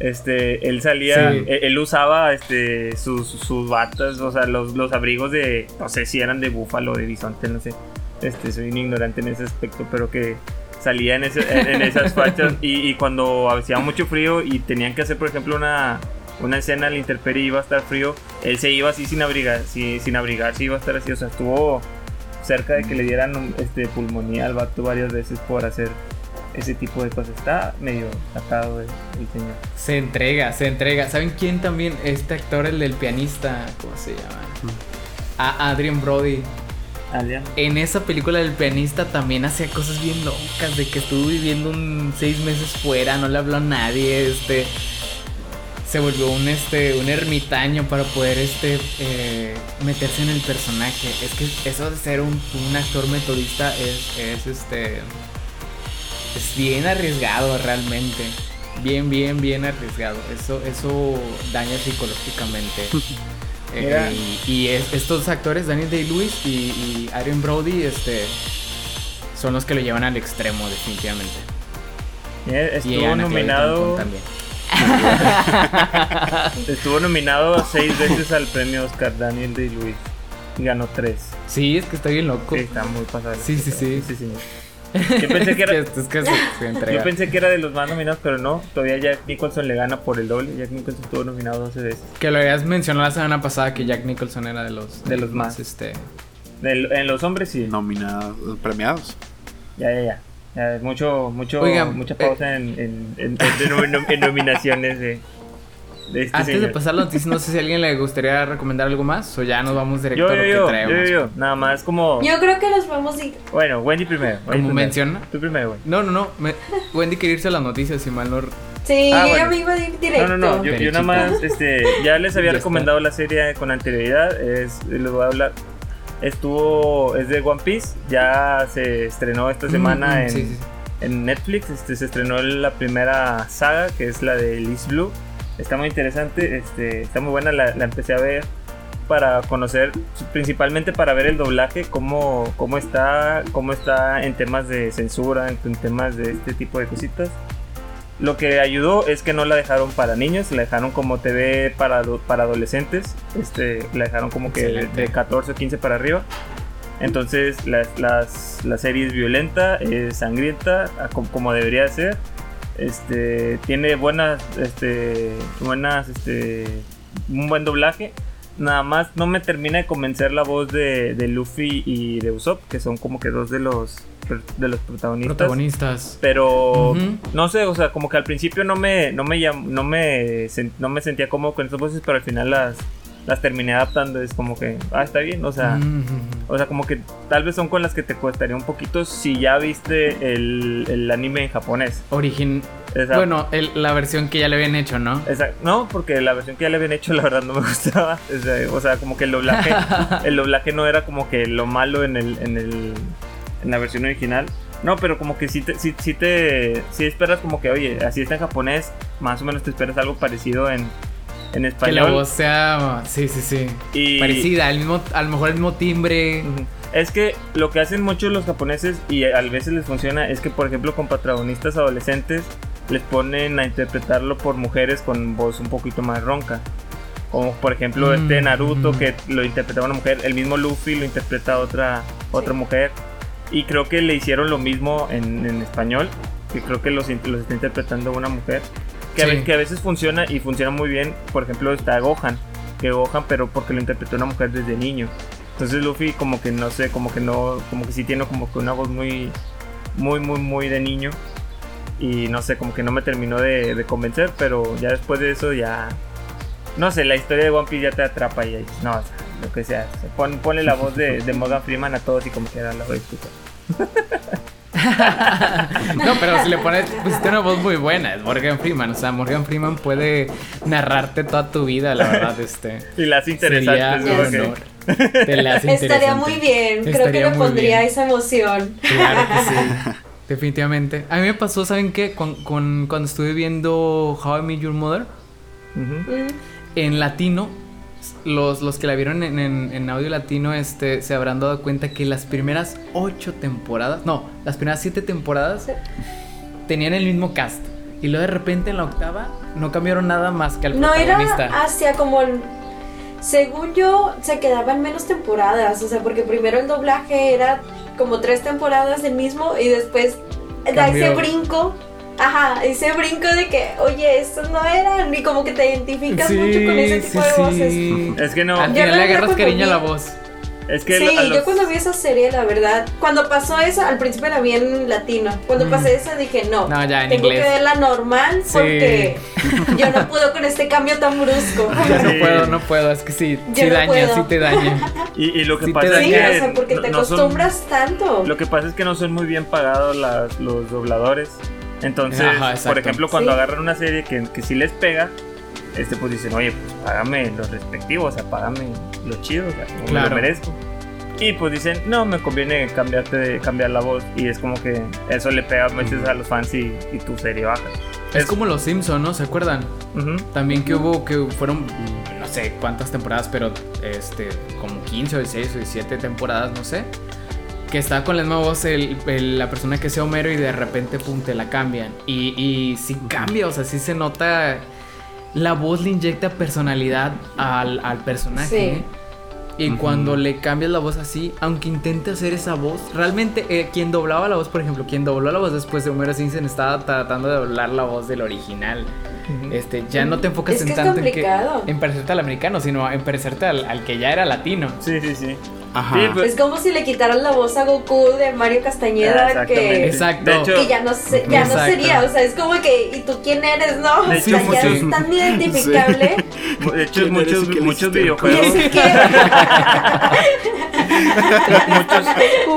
Este, él salía, Sí. él, él usaba este, sus, sus batas, o sea, los, los abrigos de, no sé si eran de búfalo o de bisonte, no sé. Este, soy un ignorante en ese aspecto, pero que salía en, ese- en, esas fachas y, y cuando hacía mucho frío y tenían que hacer, por ejemplo, una, una escena al interperie y iba a estar frío, él se iba así sin abrigar, sí, sin abrigarse, iba a estar así, o sea, estuvo cerca de que le dieran este, pulmonía al vato varias veces por hacer ese tipo de cosas. Está medio sacado el, el señor. se entrega, se entrega. ¿Saben quién también? Este actor, el del pianista, ¿cómo se llama? A Adrian Brody. Alia. En esa película del pianista también hacía cosas bien locas, de que estuvo viviendo un seis meses fuera, no le habló a nadie, este se volvió un este un ermitaño para poder este eh, meterse en el personaje. Es que eso de ser un, un actor metodista es, es este es bien arriesgado realmente. Bien, bien, bien arriesgado. Eso, eso daña psicológicamente. Eh, y y es- estos actores, Daniel Day-Lewis y, y Adrian Brody, este, son los que lo llevan al extremo, definitivamente. Y Estuvo nominado. También. Estuvo nominado seis veces al premio Oscar Daniel Day Lewis. Y ganó tres. Sí, es que está bien loco. Sí, está muy pasado. Sí, sí, sí. sí, señor. Yo pensé que era. es que, es que se, se entrega. Yo pensé que era de los más nominados, pero no. Todavía Jack Nicholson le gana por el doble. Jack Nicholson estuvo nominado 12 veces. Que lo habías mencionado la semana pasada que Jack Nicholson era de los, De los más. este, en los hombres sí. Nominados, premiados. Ya, ya, ya. Ya, mucho, mucho, Oigan, mucha eh, pausa en, en, en- en- en- en nominaciones de, de este Antes de señor. pasar la noticia, no sé si a alguien le gustaría recomendar algo más o ya nos vamos directo Yo, a lo yo, que yo, yo, traemos. yo, yo. Nada más como... Yo creo que nos vamos a ir. Bueno, Wendy primero. Wendy Como primero. menciona. Tú primero, Wendy. No, no, no. me- Wendy quiere irse a las noticias, si mal no. Sí, Ah, yo bueno. ya me iba a ir directo. No, no, no. Yo, yo nada más, este, ya les había Ya recomendado la serie con anterioridad. Es, les voy a hablar. Estuvo, es de One Piece. Ya se estrenó esta semana Mm, mm, en, sí, sí. en Netflix. Este, se estrenó la primera saga, que es la de Liz Blue. Está muy interesante, este, está muy buena. La, la empecé a ver para conocer, principalmente para ver el doblaje, cómo, cómo está, cómo está en temas de censura, en, en temas de este tipo de cositas. Lo que ayudó es que no la dejaron para niños, la dejaron como TV para, para adolescentes, este, la dejaron como que de, de 14 o 15 para arriba. Entonces las, las- la serie es violenta, es sangrienta, como debería de ser. Este, tiene buenas, este, buenas, este, un buen doblaje. Nada más no me termina de convencer la voz de, de Luffy y de Usopp, que son como que dos de los, de los protagonistas. Protagonistas. Pero no sé, o sea, como que al principio no me, no me, no me, no me sentía cómodo con estas voces, pero al final las, las terminé adaptando. Es como que, ah, está bien, o sea, Mm. o sea, como que tal vez son con las que te costaría un poquito si ya viste el, el anime en japonés. Origin. O sea, Bueno, el- la versión que ya le habían hecho, ¿no? esa- no, porque la versión que ya le habían hecho, la verdad, no me gustaba. O sea, o sea, como que el doblaje, el doblaje no era como que lo malo en el, en el, en la versión original. No, pero como que sí te, sí, sí te, sí esperas como que, oye, así está en japonés, más o menos te esperas algo parecido en, en Que español. la voz sea. Sí, sí, sí. y, Parecida, mismo, a lo mejor el mismo timbre. Es que lo que hacen muchos los japoneses y a veces les funciona es que, por ejemplo, con protagonistas adolescentes les ponen a interpretarlo por mujeres con voz un poquito más ronca. Como por ejemplo este Mm, Naruto mm. que lo interpretaba una mujer, el mismo Luffy lo interpreta otra, otra mujer. Y creo que le hicieron lo mismo en, en español, que creo que los, in- los está interpretando una mujer. Que, a Sí. ve- que a veces funciona y funciona muy bien. Por ejemplo está Gohan, que Gohan pero porque lo interpretó una mujer desde niño. Entonces Luffy como que no sé, como que no, como que sí tiene como que una voz muy, muy, muy, muy de niño. Y no sé, como que no me terminó de, de convencer, pero ya después de eso ya... No sé, la historia de One Piece ya te atrapa y no, o sea, lo que sea. pon- ponle la voz de, de Morgan Freeman a todos y como quiera la voy a escuchar. No, pero si le pones, pues tiene una voz muy buena, es Morgan Freeman. O sea, Morgan Freeman puede narrarte toda tu vida, la verdad, este. Y las Sería interesantes, un ¿no? Que- honor. Te la hace Estaría muy bien. Creo que le pondría bien. esa emoción. Claro que sí. Definitivamente. A mí me pasó, ¿saben qué? Con, con- cuando estuve viendo How I Met Your Mother. Mm, en latino, los, los que la vieron en, en- en audio latino este, se habrán dado cuenta que las primeras ocho temporadas, no, las primeras siete temporadas tenían el mismo cast. Y luego de repente en la octava no cambiaron nada más que al No protagonista. era hacia como el- Según yo, se quedaban menos temporadas. O sea, porque primero el doblaje era como tres temporadas el mismo y después da ese brinco. Ajá, ese brinco de que, oye, estos no eran. Y como que te identificas Sí, mucho con ese tipo sí, de voces. sí. Es que no, Al final la le agarras cariño a vi- la voz. es que Sí, a los- yo cuando vi esa serie, la verdad, cuando pasó eso, al principio la vi en latino. Cuando Mm. pasé esa dije, no, No, ya en tengo inglés. que verla normal Sí. porque yo no puedo con este cambio tan brusco. No Sí. puedo, no puedo, es que sí, Yo sí no daña, puedo. sí te daña. Y, y lo que Sí pasa es Sí, que o sea, porque no- te no son- acostumbras tanto. Lo que pasa es que no son muy bien pagados las- los dobladores. Entonces, Ajá, por ejemplo, cuando Sí. agarran una serie que, que sí les pega, este pues dicen, oye, pues págame los respectivos, o sea, págame lo chido, o sea, como me Claro. lo merezco. Y pues dicen, no, me conviene cambiarte de, cambiar la voz. Y es como que eso le pega a veces a los fans y, y tu serie baja. Es como los Simpsons, ¿no? ¿Se acuerdan? Ujú. También que hubo, que fueron, no sé cuántas temporadas, pero este, como 15 o 16 o 17 temporadas, no sé. Que está con la misma voz el- el- la persona que sea Homero y de repente, pum, te la cambian. Y, y sí cambia, o sea, sí se nota. La voz le inyecta personalidad al, al personaje. Sí. Y cuando le cambias la voz así, aunque intente hacer esa voz, realmente eh, quien doblaba la voz, por ejemplo, quien dobló la voz después de Homero Simpson estaba tratando de doblar la voz del original. Este, ya no te enfocas Es en que es tanto en, que, en parecerte al americano, sino en parecerte al, al que ya era latino. Sí, sí, sí. Ajá. Pues- Es como si le quitaran la voz a Goku de Mario Ah, Castañeda exactamente. que, Exacto. De hecho, que ya no sé, ya no Exacto. sería, o sea, es como que ¿y tú quién eres, no? De o sea, hecho, ya muchos- es tan identificable. de hecho ¿Quién eres muchos, muchos videojuegos. Muchos,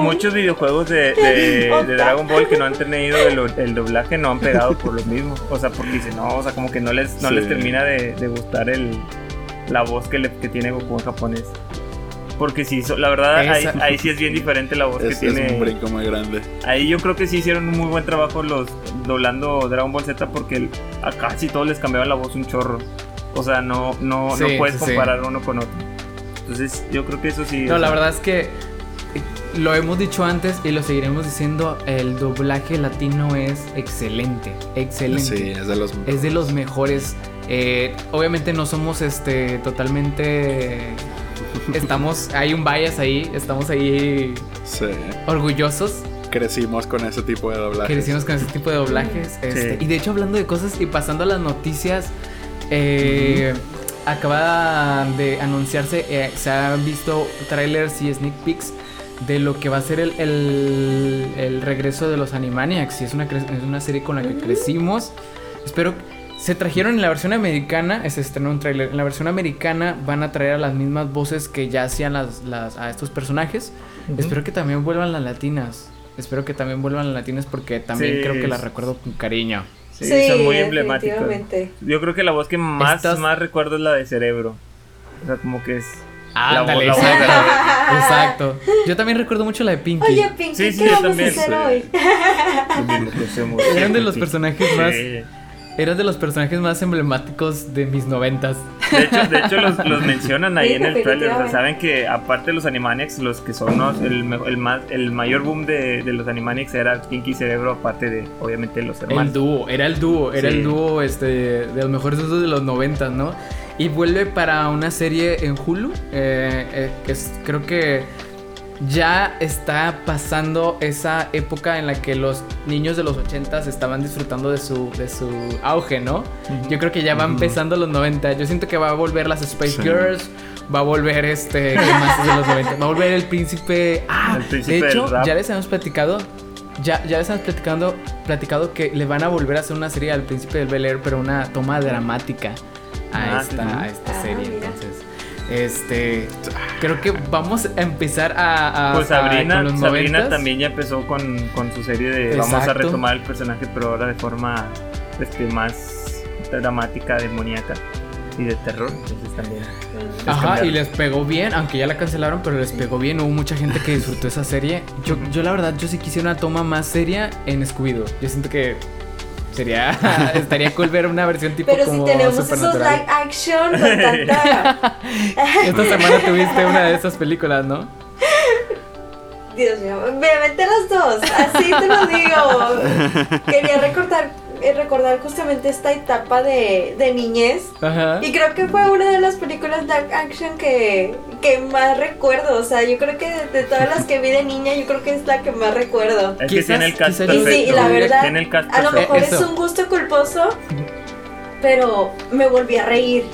muchos videojuegos de, de- de Dragon Ball que no han tenido el, el doblaje no han pegado por lo mismo. O sea, porque dicen, no, o sea, como que no les, no Sí. les termina de, de gustar el, la voz que, le- que tiene Goku en japonés. Porque sí, la verdad, ahí, sí es bien diferente la voz Es, que es tiene. un brinco muy grande. Ahí yo creo que sí hicieron un muy buen trabajo los doblando Dragon Ball Z porque a casi todos les cambiaban la voz un chorro. O sea, no, no, Sí, no puedes sí. comparar uno con otro. Entonces, yo creo que eso sí. No, la sea, verdad es que eh, lo hemos dicho antes y lo seguiremos diciendo, el doblaje latino es excelente, excelente. Sí, es de los. Es de los mejores. Eh, obviamente no somos este totalmente estamos hay un bias ahí, estamos ahí Sí. orgullosos Crecimos con ese tipo de doblaje. crecimos con ese tipo de doblajes. este, Sí. Y de hecho, hablando de cosas y pasando a las noticias, eh, acaba de anunciarse, eh, se han visto trailers y sneak peeks de lo que va a ser el, el- el regreso de los Animaniacs. Y es una, es una serie con la que crecimos. Espero se trajeron en la versión americana, se estrenó un trailer. En la versión americana van a traer a las mismas voces que ya hacían las, las- a estos personajes. Espero que también vuelvan las latinas. Espero que también vuelvan las latinas porque también Sí, creo que las recuerdo con cariño. Sí, son muy emblemáticas. definitivamente. Yo creo que la voz que más, Estas- más recuerdo es la de Cerebro. O sea, como que es. Ándale, la voz- la voz de exacto. la- Exacto. Yo también recuerdo mucho la de Pinky. Oye, Pinky, Sí, sí, ¿qué vamos también, a hacer sí. hoy? Eran de los personajes más. Sí. Eran de los personajes más emblemáticos de mis noventas. De hecho, de hecho los, los mencionan ahí Sí, en el trailer. O sea, saben que aparte de los Animaniacs, los que son los- el, el, más, el mayor boom de, de los Animaniacs era Pinky y Cerebro, aparte de, obviamente, los El hermanos. dúo, era el dúo, era Sí. el dúo este, de los mejores dúos de los noventas, ¿no? Y vuelve para una serie en Hulu, eh, eh, que es- creo que ya está pasando esa época en la que los niños de los ochentas estaban disfrutando de su, de su auge, ¿no? Yo creo que ya va empezando los 90. Yo siento que va a volver las Space Sí. Girls, va a volver este, ¿qué más es de los 90? Va a volver el príncipe. Ah, El príncipe de del hecho, rap. ya les habíamos platicado. Ya, ya les habíamos platicando, platicado que le van a volver a hacer una serie al príncipe del Bel Air, pero una toma dramática a Ah, esta, sí. a esta Ah, serie. mira. Entonces, este. Creo que vamos a empezar a. a- Pues Sabrina, Sabrina 90s. también ya empezó con, con su serie de vamos a retomar el personaje, pero ahora de forma este, más dramática, demoníaca y de terror. Entonces también. Ajá, y les pegó bien, aunque ya la cancelaron, pero les pegó bien. Hubo mucha gente que disfrutó esa serie. Yo, yo la verdad, yo sí quisiera una toma más seria en Scooby-Doo. Yo siento que sería, estaría cool ver una versión tipo Pero si como tenemos esos live action con tanta. Esta semana tuviste una de esas películas, ¿no? Dios mío, me vete las dos, así te lo digo. Quería recordar, eh, recordar justamente esta etapa de, de niñez. Ajá. Y creo que fue una de las películas live action que, que más recuerdo. O sea, yo creo que de, de todas las que vi de niña, yo creo que es la que más recuerdo. Es que Quizás- tiene el cast Y sí, y la verdad, tiene el cast a lo mejor es un gusto culposo, pero me volví a reír.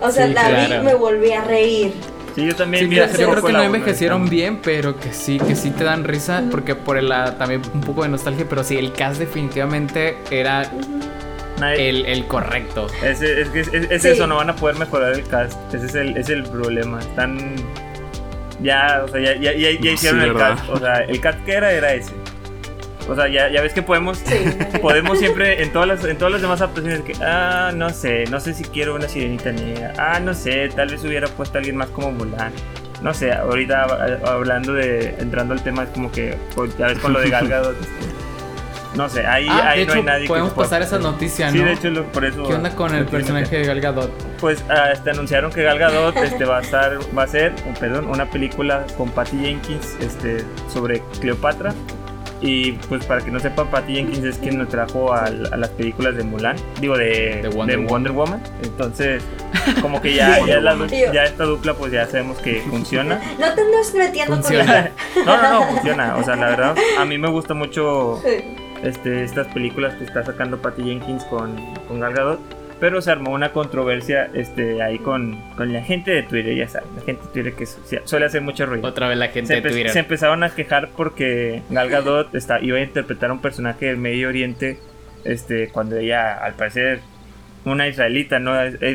O sea, Sí, la vi, me volví a reír. Sí, yo también Sí, vi yo, hace yo poco creo que la no envejecieron bien, pero que sí, que sí te dan risa, porque por el, ah, también un poco de nostalgia, pero sí, el cast definitivamente era Nadie- el, el correcto. Es, es, es, es- es Sí. eso, no van a poder mejorar el cast. Ese es el, es el problema. Están. Ya, o sea, ya, ya, ya, ya Sí, hicieron el ¿verdad? cast. O sea, el cast que era, era ese. O sea, ya, ya ves que podemos. Sí. Podemos siempre, en todas las, en todas las demás adaptaciones, que, ah, no sé, no sé si quiero una sirenita negra. Ah, no sé, tal vez hubiera puesto a alguien más como Mulan. No sé, ahorita ah, hablando de, entrando al tema, es como que, pues, ya ves con lo de Gal Gadot, este, no sé, ahí, Ah, ahí de no hecho, hay nadie podemos que pueda pasar esa noticia, Sí, ¿no? de hecho, lo- por eso. ¿Qué onda con el personaje de Gal Gadot? Pues este, anunciaron que Gal Gadot este, va a estar, va a ser, oh, perdón, una película con Patty Jenkins este, sobre Cleopatra. Y pues para que no sepa, Patty Jenkins es quien nos trajo a, las películas de Mulan, digo de, De Wonder de Wonder Woman. Entonces, como que ya, ya, la ya esta dupla pues ya sabemos que funciona. No te andes metiendo Funciona. No, no, no, funciona. O sea, la verdad, a mí me gusta mucho con... Sí. Este, estas películas que está sacando Patty Jenkins con, con Gal Gadot. Pero se armó una controversia este, ahí con, con la gente de Twitter, ya saben, la gente de Twitter que su- suele hacer mucho ruido. Otra vez la gente Se, de Twitter. se empezaron a quejar porque Gal Gadot está, iba a interpretar a un personaje del Medio Oriente este, cuando ella, al parecer, una israelita, ¿no?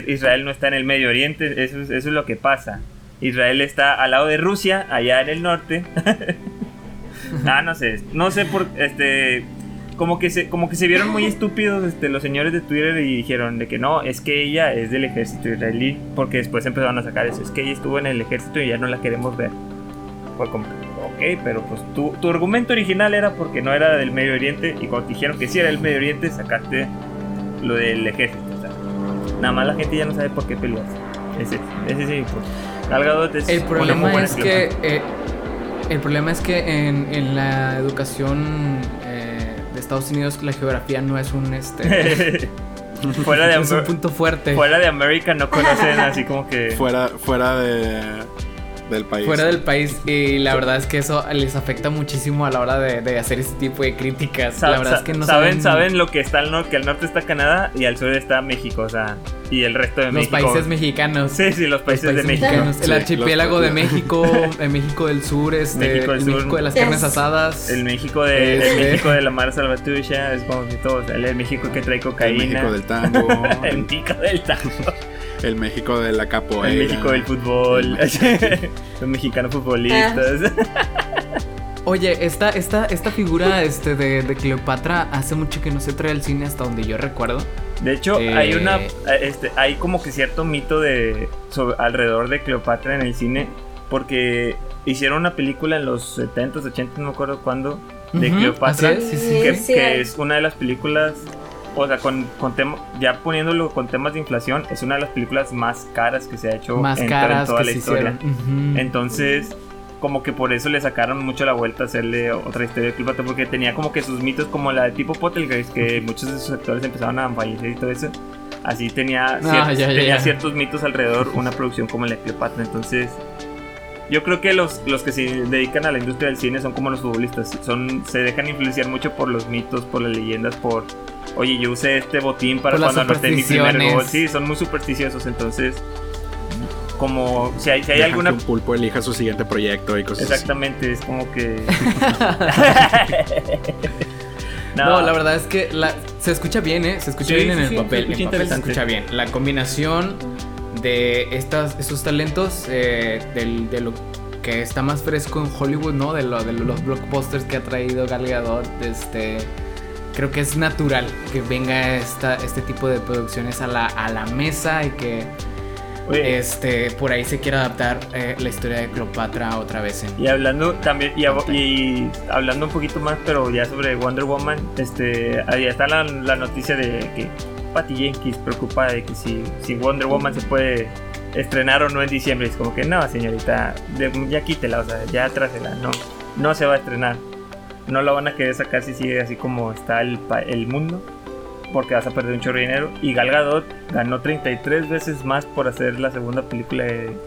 Israel no está en el Medio Oriente, eso es, eso es lo que pasa. Israel está al lado de Rusia, allá en el norte. ah, no sé, no sé por, este, como que se, como que se vieron muy estúpidos este, los señores de Twitter y dijeron de que no, es que ella es del ejército israelí, porque después empezaron a sacar eso, es que ella estuvo en el ejército y ya no la queremos ver. Fue como, ok, pero pues tu, tu argumento original era porque no era del Medio Oriente y cuando te dijeron que sí era del Medio Oriente sacaste lo del ejército. O sea, nada más la gente ya no sabe por qué peleas. Ese, ese sí, pues. El problema es que eh, el problema es que en, en la educación Estados Unidos la geografía no es un este fuera, de es un punto fuerte. fuera de América no conocen así como que. Fuera, fuera de, del país. Fuera del país y la verdad es que eso les afecta muchísimo a la hora de, de hacer este tipo de críticas. Sa- la verdad sa- es que no saben, saben lo que está al norte, que al norte está Canadá y al sur está México, o sea, y el resto de los México. países mexicanos. Sí, sí, los Los países, países de México. mexicanos, el Sí, archipiélago los de países. México, el México del Sur, este, México del el Sur. México de las Yes. carnes asadas. El México de, el Este- México de la Mar Salvatrucha, es como que todo, o sea, el México que trae El cocaína. México del tango. el México del tango. El México de la capoeira. El México del fútbol. Los mexicanos futbolistas. Oye, esta, esta, esta figura este, de, de Cleopatra hace mucho que no se trae al cine hasta donde yo recuerdo. De hecho, Eh. hay una este, hay como que cierto mito de sobre- alrededor de Cleopatra en el cine porque hicieron una película en los 70s, 80s, no me acuerdo cuándo, de Ujú, Cleopatra, así es, sí, sí. que, Sí, que es una de las películas o sea, con, con tema- ya poniéndolo con temas de inflación, es una de las películas más caras que se ha hecho Más en, to- en caras toda que la se historia. hicieron. Ujú. Entonces, como que por eso le sacaron mucho la vuelta a hacerle otra historia de Cleopatra, porque tenía como que sus mitos como la de tipo Poltergeist, que muchos de sus actores empezaron a fallecer y todo eso. Así tenía, Ah, ciertos, ya, ya, tenía ya. ciertos mitos alrededor una producción como la de Cleopatra. Entonces, yo creo que los, los que se dedican a la industria del cine son como los futbolistas. Son, se dejan influenciar mucho por los mitos, por las leyendas, por... Oye, yo usé este botín para Por cuando anoté mi primer gol. Sí, son muy supersticiosos. Entonces, como si hay, si hay Dejan alguna que un pulpo elija su siguiente proyecto y cosas así. Exactamente, es como que. No, la verdad es que la- se escucha bien, ¿eh? Se escucha Sí, bien en sí, el sí, papel. se escucha En papel se escucha bien. La combinación de estas, estos talentos, eh, del- de lo que está más fresco en Hollywood, ¿no? De, lo, de los blockbusters que ha traído Gal Gadot, este... Creo que es natural que venga esta, este tipo de producciones a la, a la mesa y que Oye, este, por ahí se quiera adaptar eh, la historia de Cleopatra otra vez en... y hablando también, y, y hablando un poquito más, pero ya sobre Wonder Woman, este, ahí está la, la noticia de que Patty Jenkins preocupada de que si, si Wonder Woman se puede estrenar o no en diciembre. Es como que no, señorita, de- ya quítela, o sea, ya trásela, no, no se va a estrenar. No la van a querer sacar si sigue así como está el, el mundo. Porque vas a perder un chorro de dinero. Y Gal Gadot ganó 33 veces más por hacer la segunda película de,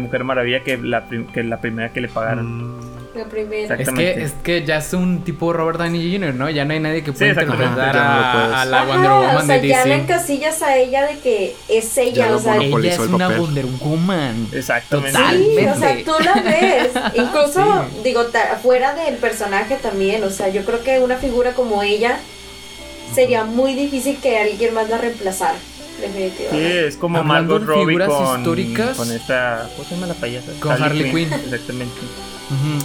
Mujer Maravilla que la, que la primera que le pagaron. Mm, La primera. Exacto. Es que, es que ya es un tipo Robert Downey Jr., ¿no? Ya no hay nadie que Sí, pueda interpretar no lo a, la Ajá, Wonder Woman o sea, de ya la encasillas a ella de que es ella, Ya o sea, Ella es el una papel. Wonder Woman. Exactamente. Total. Sí, o sea, Totalmente. tú la ves. Incluso, Sí. digo, ta- fuera del personaje también. O sea, yo creo que una figura como ella sería muy difícil que alguien más la reemplazara. Sí, Definitivamente. es como Hablando Margot de Robbie figuras con, históricas. con esta. ¿Cómo se llama la payasa? Con Harley Quinn. Exactamente. Ujú.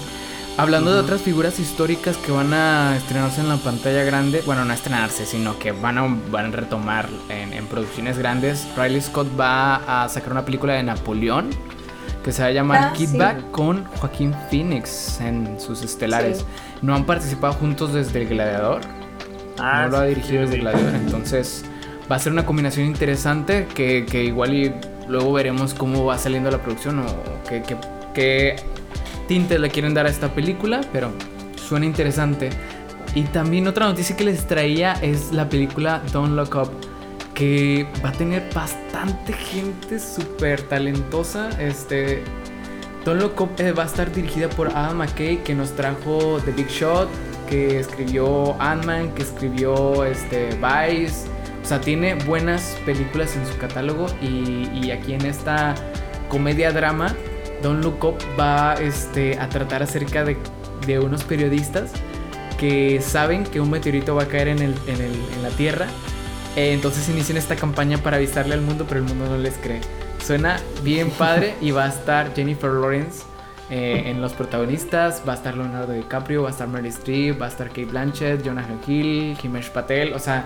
Hablando de otras figuras históricas que van a estrenarse en la pantalla grande, bueno, no estrenarse, sino que van a, van a retomar en, en producciones grandes, Riley Scott va a sacar una película de Napoleón que se va a llamar Ah, Kid sí. Back con Joaquín Phoenix en sus estelares. Sí. No han participado juntos desde El Gladiador, Ah, no lo ha dirigido sí, desde sí. Gladiador, entonces va a ser una combinación interesante que, que igual y luego veremos cómo va saliendo la producción o qué, qué, qué tintes le quieren dar a esta película, pero suena interesante. Y también otra noticia que les traía es la película Don't Look Up, que va a tener bastante gente súper talentosa. Este, Don't Look Up eh, va a estar dirigida por Adam McKay, que nos trajo The Big Shot, que escribió Ant-Man, que escribió este, Vice. O sea, tiene buenas películas en su catálogo y, y aquí en esta comedia-drama, Don't Look Up va este, a tratar acerca de, de unos periodistas que saben que un meteorito va a caer en, el, en, el, en la Tierra. Eh, entonces inician esta campaña para avisarle al mundo, pero el mundo no les cree. Suena bien padre y va a estar Jennifer Lawrence eh, en los protagonistas. Va a estar Leonardo DiCaprio, va a estar Meryl Streep, va a estar Kate Blanchett, Jonah Hill, Himesh Patel, o sea,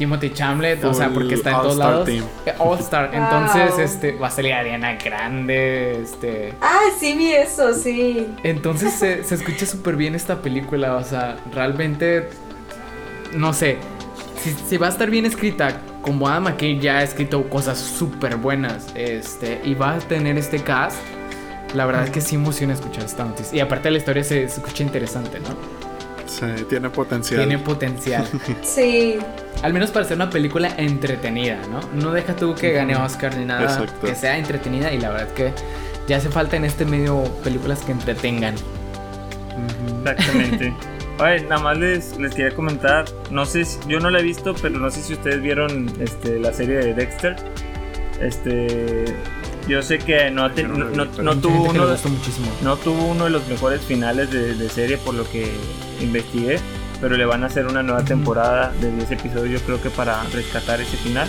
Timothy Chamlet, o sea, porque está en todos lados. team. Eh, All Star. Wow. Entonces, este, va a salir Ariana Grande, este. Ah, sí vi eso, sí. Entonces se, se escucha súper bien esta película, o sea, realmente, no sé, si, si va a estar bien escrita, como Adam McKay ya ha escrito cosas súper buenas, este, y va a tener este cast, la verdad es que sí emociona escuchar esta noticia. Y aparte la historia se, se escucha interesante, ¿no? Sí, tiene potencial. Tiene potencial. Sí. Al menos para ser una película entretenida, ¿no? No deja tú que gane Oscar ni nada, Exacto. que sea entretenida y la verdad es que ya hace falta en este medio películas que entretengan. Exactamente. Oye, nada más les, les quería comentar, no sé, si- yo no la he visto, pero no sé si ustedes vieron este, la serie de Dexter. Este, yo sé que no, te- no tuvo uno muchísimo. no tuvo uno de los mejores finales de, de serie por lo que investigué, pero le van a hacer una nueva temporada de 10 episodios, yo creo que para rescatar ese final,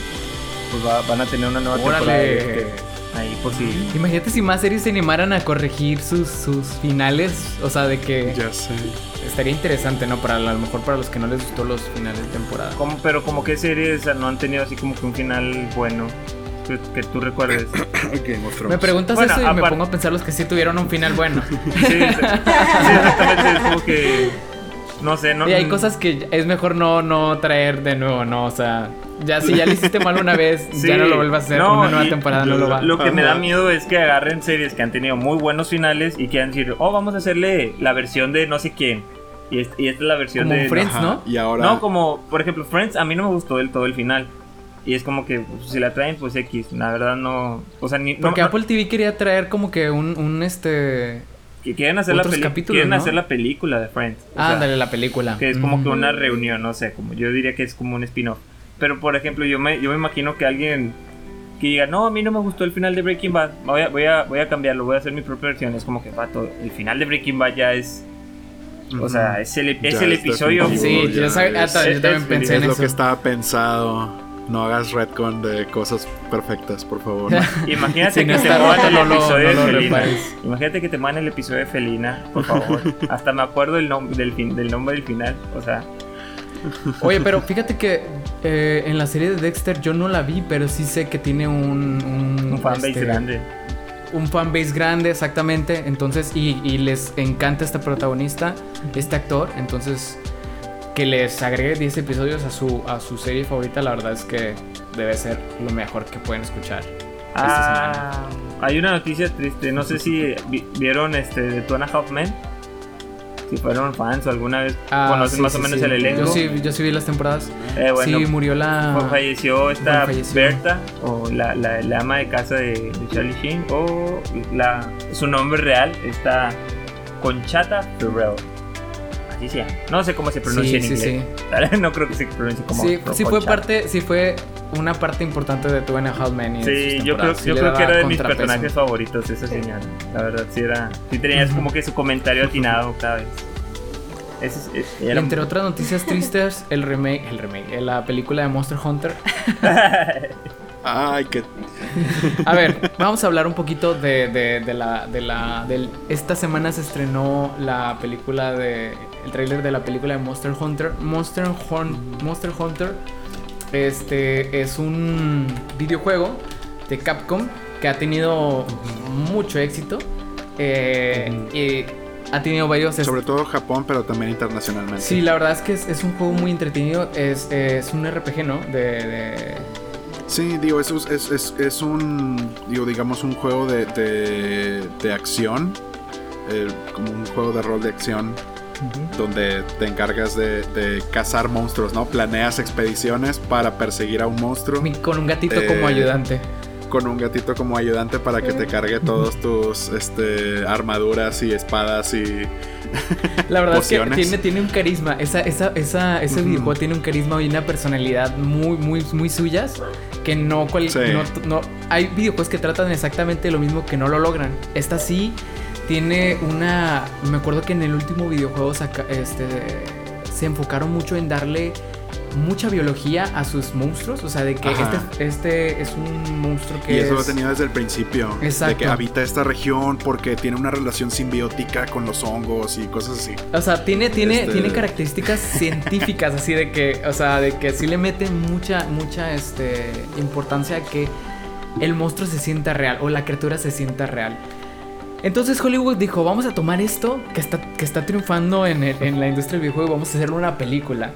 pues va- van a tener una nueva temporada de. Ahí por si... Imagínate si más series se animaran a corregir sus, sus finales, o sea, de que Ya sé. estaría interesante, ¿no? Para a lo mejor para los que no les gustó los finales de temporada. Como, pero como que series no han tenido así como que un final bueno que, que tú recuerdes. Game of Thrones. Me preguntas Bueno, eso y me pongo a pensar los que sí tuvieron un final bueno. Sí, sí, sí, exactamente. Es como que. No sé, no. y hay cosas que es mejor no, no traer de nuevo, ¿no? O sea, ya si ya le hiciste mal una vez, Sí. ya no lo vuelvas a hacer. No, una nueva temporada no lo va. Lo que me da miedo es que agarren series que han tenido muy buenos finales y quieran decir, oh, vamos a hacerle la versión de no sé quién. Y, es- y esta es la versión Como de. Friends, Ajá, ¿no? Y ahora. No, como, por ejemplo, Friends, a mí no me gustó del todo el final. Y es como que pues, si la traen, pues X. La verdad no. O sea, ni. Porque no- Apple TV quería traer como que un, un este. Que quieren hacer la capítulos, quieren ¿no? hacer la película de Friends. Ah, ándale, la película. que es como que Mm. una reunión, no sé, como yo diría que es como un spin-off. Pero por ejemplo, yo me, yo me imagino que alguien que diga, no, a mí no me gustó el final de Breaking Bad, voy a, voy a, voy a cambiarlo, voy a hacer mi propia versión. Es como que, vato, el final de Breaking Bad ya es, o sea, es el, es el episodio. Sí, yo, ya yo también es- pensé Es en lo eso. que estaba pensado. No hagas retcon de cosas perfectas, por favor. Imagínate Si que no te roto, el episodio no de Felina. repares. Imagínate que te el episodio de Felina, por favor. Hasta me acuerdo del, nom- del, fin- del nombre del final. O sea, Oye, pero fíjate que eh, en la serie de Dexter yo no la vi, pero sí sé que tiene un. Un, un fanbase este, grande. Un fanbase grande, exactamente. Entonces, y, y les encanta este protagonista, este actor. Entonces, que les agregue 10 episodios a su, a su serie favorita, la verdad es que debe ser lo mejor que pueden escuchar. esta Ah, hay una noticia triste. No sé si vi- vieron este de Two and a Half Men. Si fueron fans o alguna vez Ah, conocen sí, más sí, o menos sí. el elenco. Yo sí, yo sí vi las temporadas. Eh, bueno, sí, murió la. pues falleció esta bueno, falleció. Berta o la, la, la ama de casa de, de Charlie Sheen o la, su nombre real está Conchata Ferrell. No sé cómo se pronuncia Sí, en sí, inglés. no creo que se pronuncie como Sí, sí fue parte, sí fue una parte importante de Two and a Half Men Sí, yo creo, yo creo que era de mis personajes favoritos esa señal. La verdad, sí era. Sí tenías como que su comentario atinado cada vez. Ese es- es- Y era- entre otras noticias tristes, el remake, el remake, eh, la película de Monster Hunter. Ay, que. A ver, vamos a hablar un poquito de, de, de la, de la, del, esta semana se estrenó la película de, el tráiler de la película de Monster Hunter. Monster, Monster Hunter, este, es un videojuego de Capcom que ha tenido mucho éxito. eh, y ha tenido varios Sobre todo Japón, pero también internacionalmente. Sí, la verdad es que es, es un juego muy entretenido. Es, es un RPG, ¿no? De. de- Sí, digo, es, es, es, es un, digo, digamos, un juego de, de, de acción, eh, como un juego de rol de acción, donde te encargas de, de cazar monstruos, ¿no? Planeas expediciones para perseguir a un monstruo. con un gatito Eh, como ayudante. con un gatito como ayudante para que te cargue todos tus este, armaduras y espadas y. La verdad es que tiene, tiene un carisma. Esa, esa, esa, ese videojuego tiene un carisma y una personalidad muy, muy, muy suyas. Que no, cual, no, Hay videojuegos que tratan exactamente lo mismo que no lo logran. Esta sí tiene una. Me acuerdo que en el último videojuego este, se enfocaron mucho en darle mucha biología a sus monstruos. O sea, de que este, este, es un monstruo que. Y eso lo tenía desde el principio. Exacto. De que habita esta región porque tiene una relación simbiótica con los hongos y cosas así. O sea, tiene, tiene, este tiene características científicas, así de que. O sea, de que sí le mete mucha, mucha este, importancia a que el monstruo se sienta real o la criatura se sienta real. Entonces Hollywood dijo, vamos a tomar esto que está, que está triunfando en, en la industria del videojuego y vamos a hacerle una película.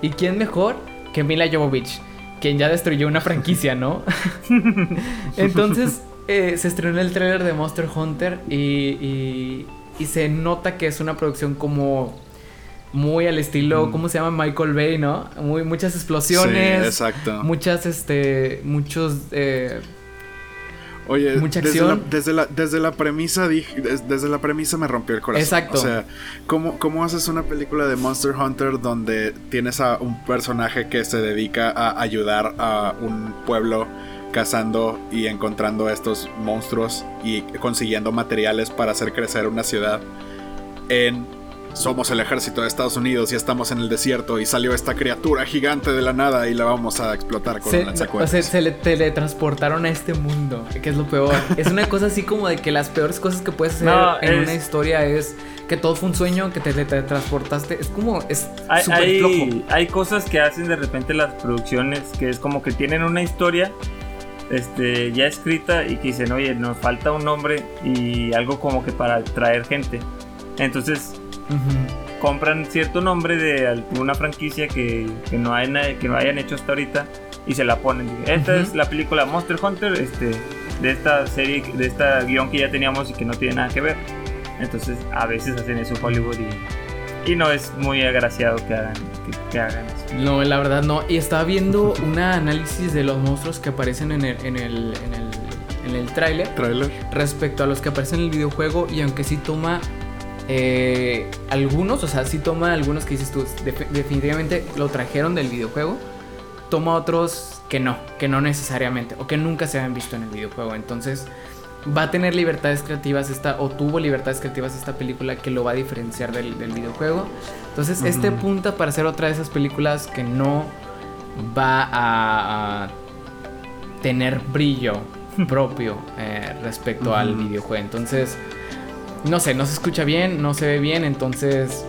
¿Y quién mejor que Mila Jovovich? Quien ya destruyó una franquicia, ¿no? Entonces eh, se estrenó el tráiler de Monster Hunter y, y, se nota que es una producción como muy al estilo, mm. ¿cómo se llama? Michael Bay, ¿no? Muy, muchas explosiones. Sí, exacto. Muchas, este, muchos... Eh, Oye, Desde la, desde la, premisa dije, desde la premisa me rompió el corazón. Exacto. O sea, ¿cómo, ¿cómo haces una película de Monster Hunter donde tienes a un personaje que se dedica a ayudar a un pueblo cazando y encontrando estos monstruos y consiguiendo materiales para hacer crecer una ciudad en somos el ejército de Estados Unidos y estamos en el desierto y salió esta criatura gigante de la nada y la vamos a explotar con un O sea, se le teletransportaron a este mundo, que es lo peor. es una cosa así como de que las peores cosas que puedes hacer en una historia es que todo fue un sueño, que te teletransportaste. Es como, es hay, flojo. Hay cosas que hacen de repente las producciones que es como que tienen una historia este, ya escrita y que dicen, oye, nos falta un nombre y algo como que para atraer gente. Entonces compran cierto nombre de una franquicia que, no hay, que no hayan hecho hasta ahorita y se la ponen. Esta es la película Monster Hunter este, de esta serie, de esta guion que ya teníamos y que no tiene nada que ver. Entonces a veces hacen eso Hollywood y, y no es muy agraciado que hagan, que, hagan eso. No, la verdad no. Y estaba viendo un análisis de los monstruos que aparecen en el, en el, en el, en el tráiler. Respecto a los que aparecen en el videojuego y aunque sí toma eh, algunos, o sea, sí toma algunos que dices tú, definitivamente lo trajeron del videojuego. Toma otros que no, que no necesariamente, o que nunca se habían visto en el videojuego. Entonces, va a tener libertades creativas esta, o tuvo libertades creativas esta película que lo va a diferenciar del, videojuego. Entonces, este punta para hacer otra de esas películas que no va a, tener brillo propio eh, respecto al videojuego. Entonces, no sé, no se escucha bien, no se ve bien, entonces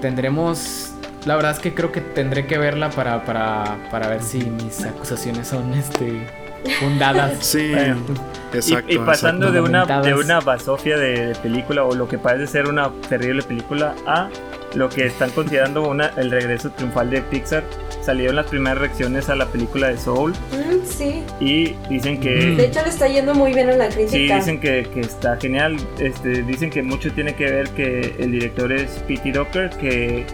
tendremos... La verdad es que creo que tendré que verla para, para, ver si mis acusaciones son este fundadas. Sí, exacto. Y, pasando de una, de una basofia de, película o lo que parece ser una terrible película a lo que están considerando una, el regreso triunfal de Pixar salieron las primeras reacciones a la película de Soul. Mm, sí. Y dicen que... De hecho le está yendo muy bien a la crítica. Sí, dicen que, que, está genial. Este, dicen que mucho tiene que ver que el director es Pete Docker, que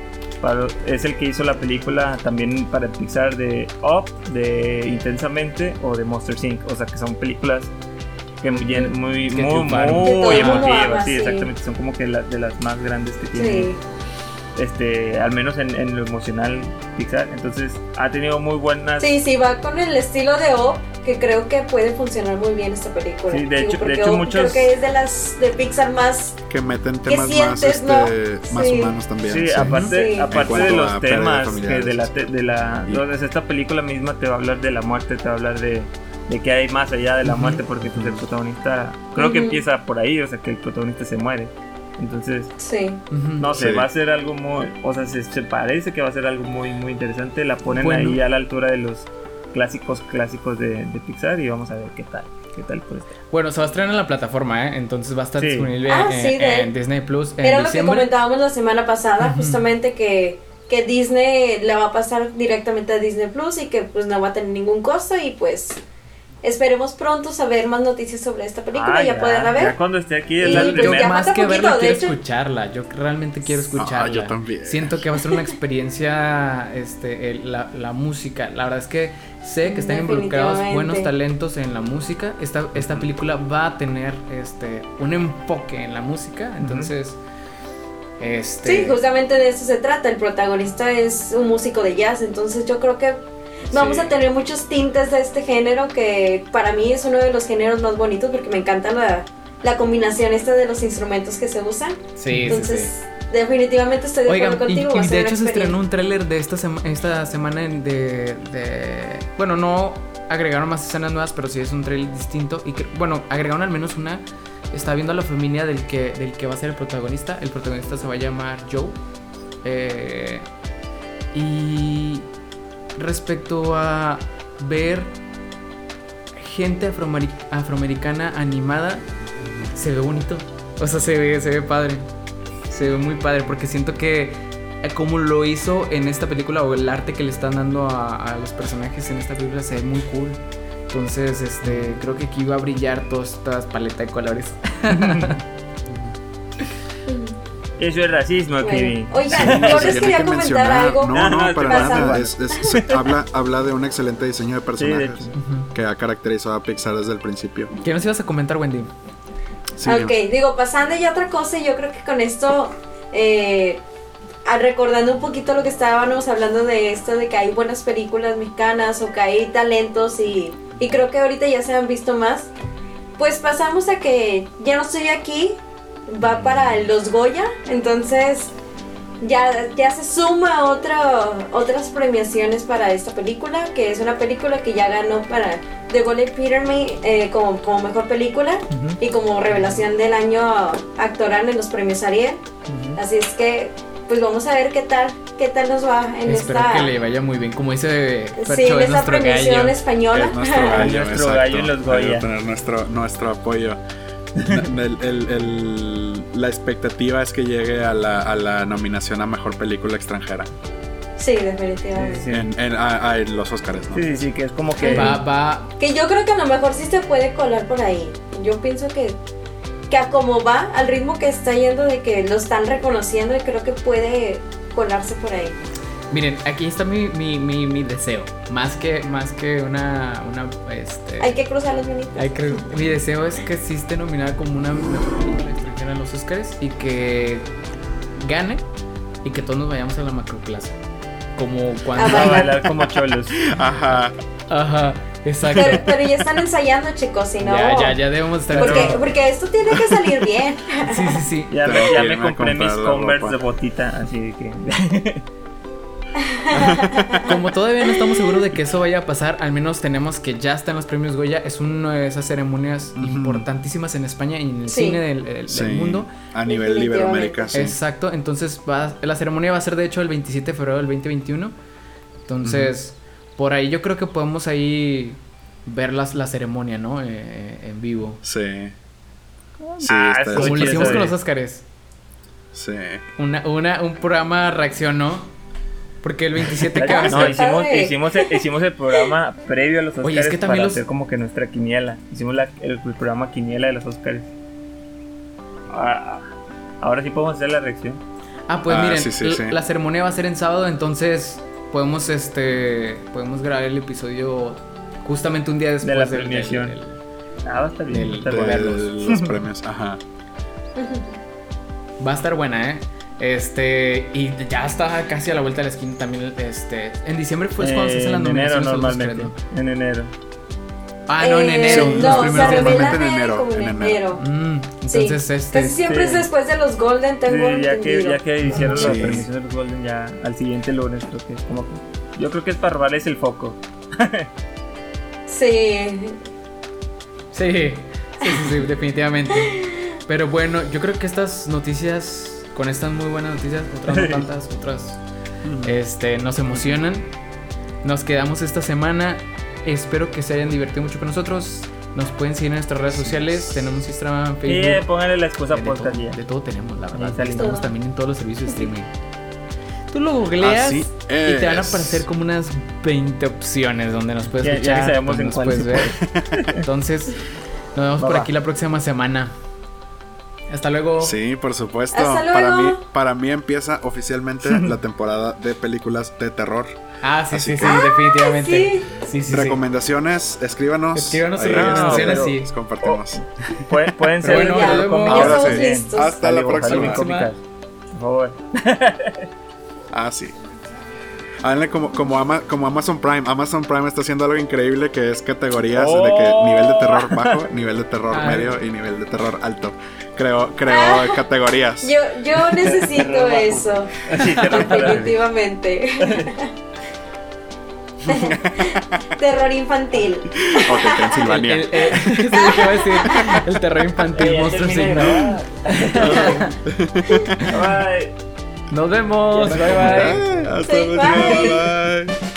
es el que hizo la película también para Pixar de Up, de Intensamente o de Monster Inc. O sea que son películas que muy, muy, muy, muy, emotivas. Sí, exactamente. Son como que de las más grandes que tienen. Sí este, al menos en, lo emocional Pixar. Entonces ha tenido muy buenas. Sí, sí, va con el estilo de O, que creo que puede funcionar muy bien esta película. Sí, de hecho, de hecho muchos... creo que es de las de Pixar más que meten temas más, este, más humanos también. Sí, aparte, aparte de los temas que de la de la esta película misma te va a hablar de la muerte, te va a hablar de de que hay más allá de la muerte porque pues, el protagonista creo que empieza por ahí, o sea que el protagonista se muere. Entonces, sí. no sé, va a ser algo muy, o sea, se, parece que va a ser algo muy, muy interesante. La ponen ahí a la altura de los clásicos, clásicos de, Pixar y vamos a ver qué tal. ¿Qué tal puede estar? Bueno, se va a estrenar en la plataforma, ¿eh? Entonces va a estar disponible ah, en, Disney Plus. En Era lo que comentábamos la semana pasada, justamente que, que Disney le va a pasar directamente a Disney Plus y que pues no va a tener ningún costo y pues esperemos pronto saber más noticias sobre esta película Ah, y ya, poderla ver. Ya cuando esté aquí es la pues Yo primera. ya más que poquito, verla quiero hecho. escucharla. Yo realmente quiero escucharla. Ah, yo también. Siento que va a ser una experiencia, este, el- la, la música. La verdad es que sé que están involucrados buenos talentos en la música. Esta, esta película va a tener, este, un enfoque en la música. Entonces, este. Sí, justamente de eso se trata. El protagonista es un músico de jazz, entonces yo creo que vamos Sí. a tener muchos tintes de este género que para mí es uno de los géneros más bonitos porque me encanta la, la combinación esta de los instrumentos que se usan. Sí, sí, Entonces, sí. definitivamente estoy de Oigan, acuerdo y, contigo. y ser de hecho se estrenó un tráiler de esta, sema- esta semana de, de... Bueno, no agregaron más escenas nuevas, pero sí es un trailer distinto. Y que, bueno, agregaron al menos una... Está viendo a la familia del que, del que va a ser el protagonista. El protagonista se va a llamar Joe. Eh, y respecto a ver gente afroameri- afroamericana animada, se ve bonito. O sea, se ve, se ve padre. Se ve muy padre porque siento que eh, como lo hizo en esta película o el arte que le están dando a, los personajes en esta película se ve muy cool. Entonces, este, creo que aquí va a brillar toda esta paleta de colores. Eso es racismo, Bueno, Kevin. Oigan, Se yo les quería que comentar mencionar. algo. No, no, Ajá, para nada. Es- es- se- habla, habla de un excelente diseño de Sí, de personajes que ha caracterizado a Pixar desde el principio. ¿Qué nos ibas a comentar, Wendy? Sí, ok, digo, pasando ya a otra cosa, yo creo que con esto, eh, recordando un poquito lo que estábamos hablando de esto, de que hay buenas películas mexicanas o que hay talentos y, y creo que ahorita ya se han visto más, pues pasamos a que ya no estoy aquí, va para los Goya, entonces ya, ya se suma otro, otras premiaciones para esta película, que es una película que ya ganó para The Golden Peterman eh, como, como mejor película y como revelación del año actoral en los premios Ariel. Así es que, pues vamos a ver qué tal, qué tal nos va en Espero esta, que le vaya muy bien. Como dice sí, Fercho, en es esta premiación gallo. española. Es nuestro gallo, Nuestro gallo en los Goya. tener nuestro, nuestro apoyo. El- el- el- la expectativa es que llegue a la, a la nominación a mejor película extranjera sí, definitivamente. Sí. en, en- a, a los Oscars, ¿no? Sí, sí, sí, que es como que. Va, va. Que yo creo que a lo mejor sí se puede colar por ahí. Yo pienso que, que a como va, al ritmo que está yendo de que lo están reconociendo, y creo que puede colarse por ahí. Miren, aquí está mi, mi, mi, mi deseo. Más que, más que una, una este, Hay que cruzar los manitos. Hay que- mi deseo es que sí esté nominada como una mejor película extranjera en los Oscars y que gane y que todos nos vayamos a la macroplaza. Como cuando. Ah, a bailar como cholos. Ajá. Ajá, exacto. Pero, pero ya están ensayando, chicos, si no. Ya, ya, ya debemos estar. Porque, porque esto tiene que salir bien. Sí, sí, sí. Ya, me, ya me a compré mis Converse ropa. de botita, así de que. Como todavía no estamos seguros de que eso vaya a pasar, al menos tenemos que ya están los premios Goya. Es una de esas ceremonias Ujú. importantísima en España y en el Sí. cine del, del- del Sí, mundo. a nivel de Iberoamérica, sí. Exacto, entonces va, la ceremonia va a ser de hecho el 27 de febrero del 2021. Entonces, por ahí yo creo que podemos ahí ver las, la ceremonia, ¿no? Eh, en vivo. Sí. Sí, Ah, está eso Como lo hicimos con los Oscars. Sí. Una, una, un programa reaccionó. Porque el 27 que va a No, ser- hicimos, hicimos, el, hicimos el programa previo a los Oscars Oye, es que también para los- hacer como que nuestra quiniela. Hicimos la- el, el programa quiniela de los Oscars. Ah, ahora sí podemos hacer la reacción. Ah, pues Ah, miren, sí, sí, l- sí. la ceremonia va a ser en sábado, entonces podemos este podemos grabar el episodio justamente un día después la del- del- premiación. del- Ah, va a estar bien. Del- está De los premios, ajá. Va a estar buena, ¿eh? Este, y ya está casi a la vuelta de la esquina también, este, en diciembre fue cuando se hacen las en enero nominaciones a los normalmente. En enero. Ah, no, en Eh, enero. Los no, se primeros revelan Normalmente en en enero, como en en enero. Mm, Sí. entonces, este, Casi siempre sí. es después de los Golden, tengo Sí, ya, que, ya que hicieron la premiación de los Golden, ya al siguiente lunes creo que es como que... Yo creo que es para robarles el foco. Sí. sí, sí, sí, sí, definitivamente. Pero bueno, yo creo que estas noticias, con estas muy buenas noticias, otras no tantas, otras este, nos emocionan. Nos quedamos esta semana. Espero que se hayan divertido mucho con nosotros. Nos pueden seguir en nuestras redes sociales. Tenemos Instagram, Y Facebook. pónganle la excusa Eh, de, todo, podcast ya. de todo tenemos, la verdad. Estamos también en todos los servicios de streaming. Tú lo googleas Así y te van a es. aparecer como unas 20 opciones donde nos puedes Ya- ya escuchar. que sabemos donde en nos cuál puedes ver. Entonces, nos vemos Va, por va. aquí la próxima semana. Hasta luego. Sí, por supuesto. Hasta Para luego. mí, para mí empieza oficialmente la temporada de películas de terror. Ah, sí, Así sí, sí, definitivamente. sí. Sí, sí, sí. Recomendaciones, escríbanos. Escríbanos sus recomendaciones, los- sí. compartimos. Pueden, pueden Pero ser. bueno, ya, vemos. ya Ahora sí. listos. Hasta la próxima. Por favor. Ah, sí. Háganle como, como, Ama- como Amazon Prime. Amazon Prime está haciendo algo increíble que es categorías de que Oh. nivel de terror bajo, nivel de terror Ah. medio y nivel de terror alto. Creo, creo Ah. categorías. Yo, yo necesito eso. Sí. Definitivamente. Terror infantil. Ok, Pensilvania. El, el- el- sí, ¿qué iba a decir? El terror infantil, de ¿no? Nos vemos. Bye bye. Hasta bye. Bye.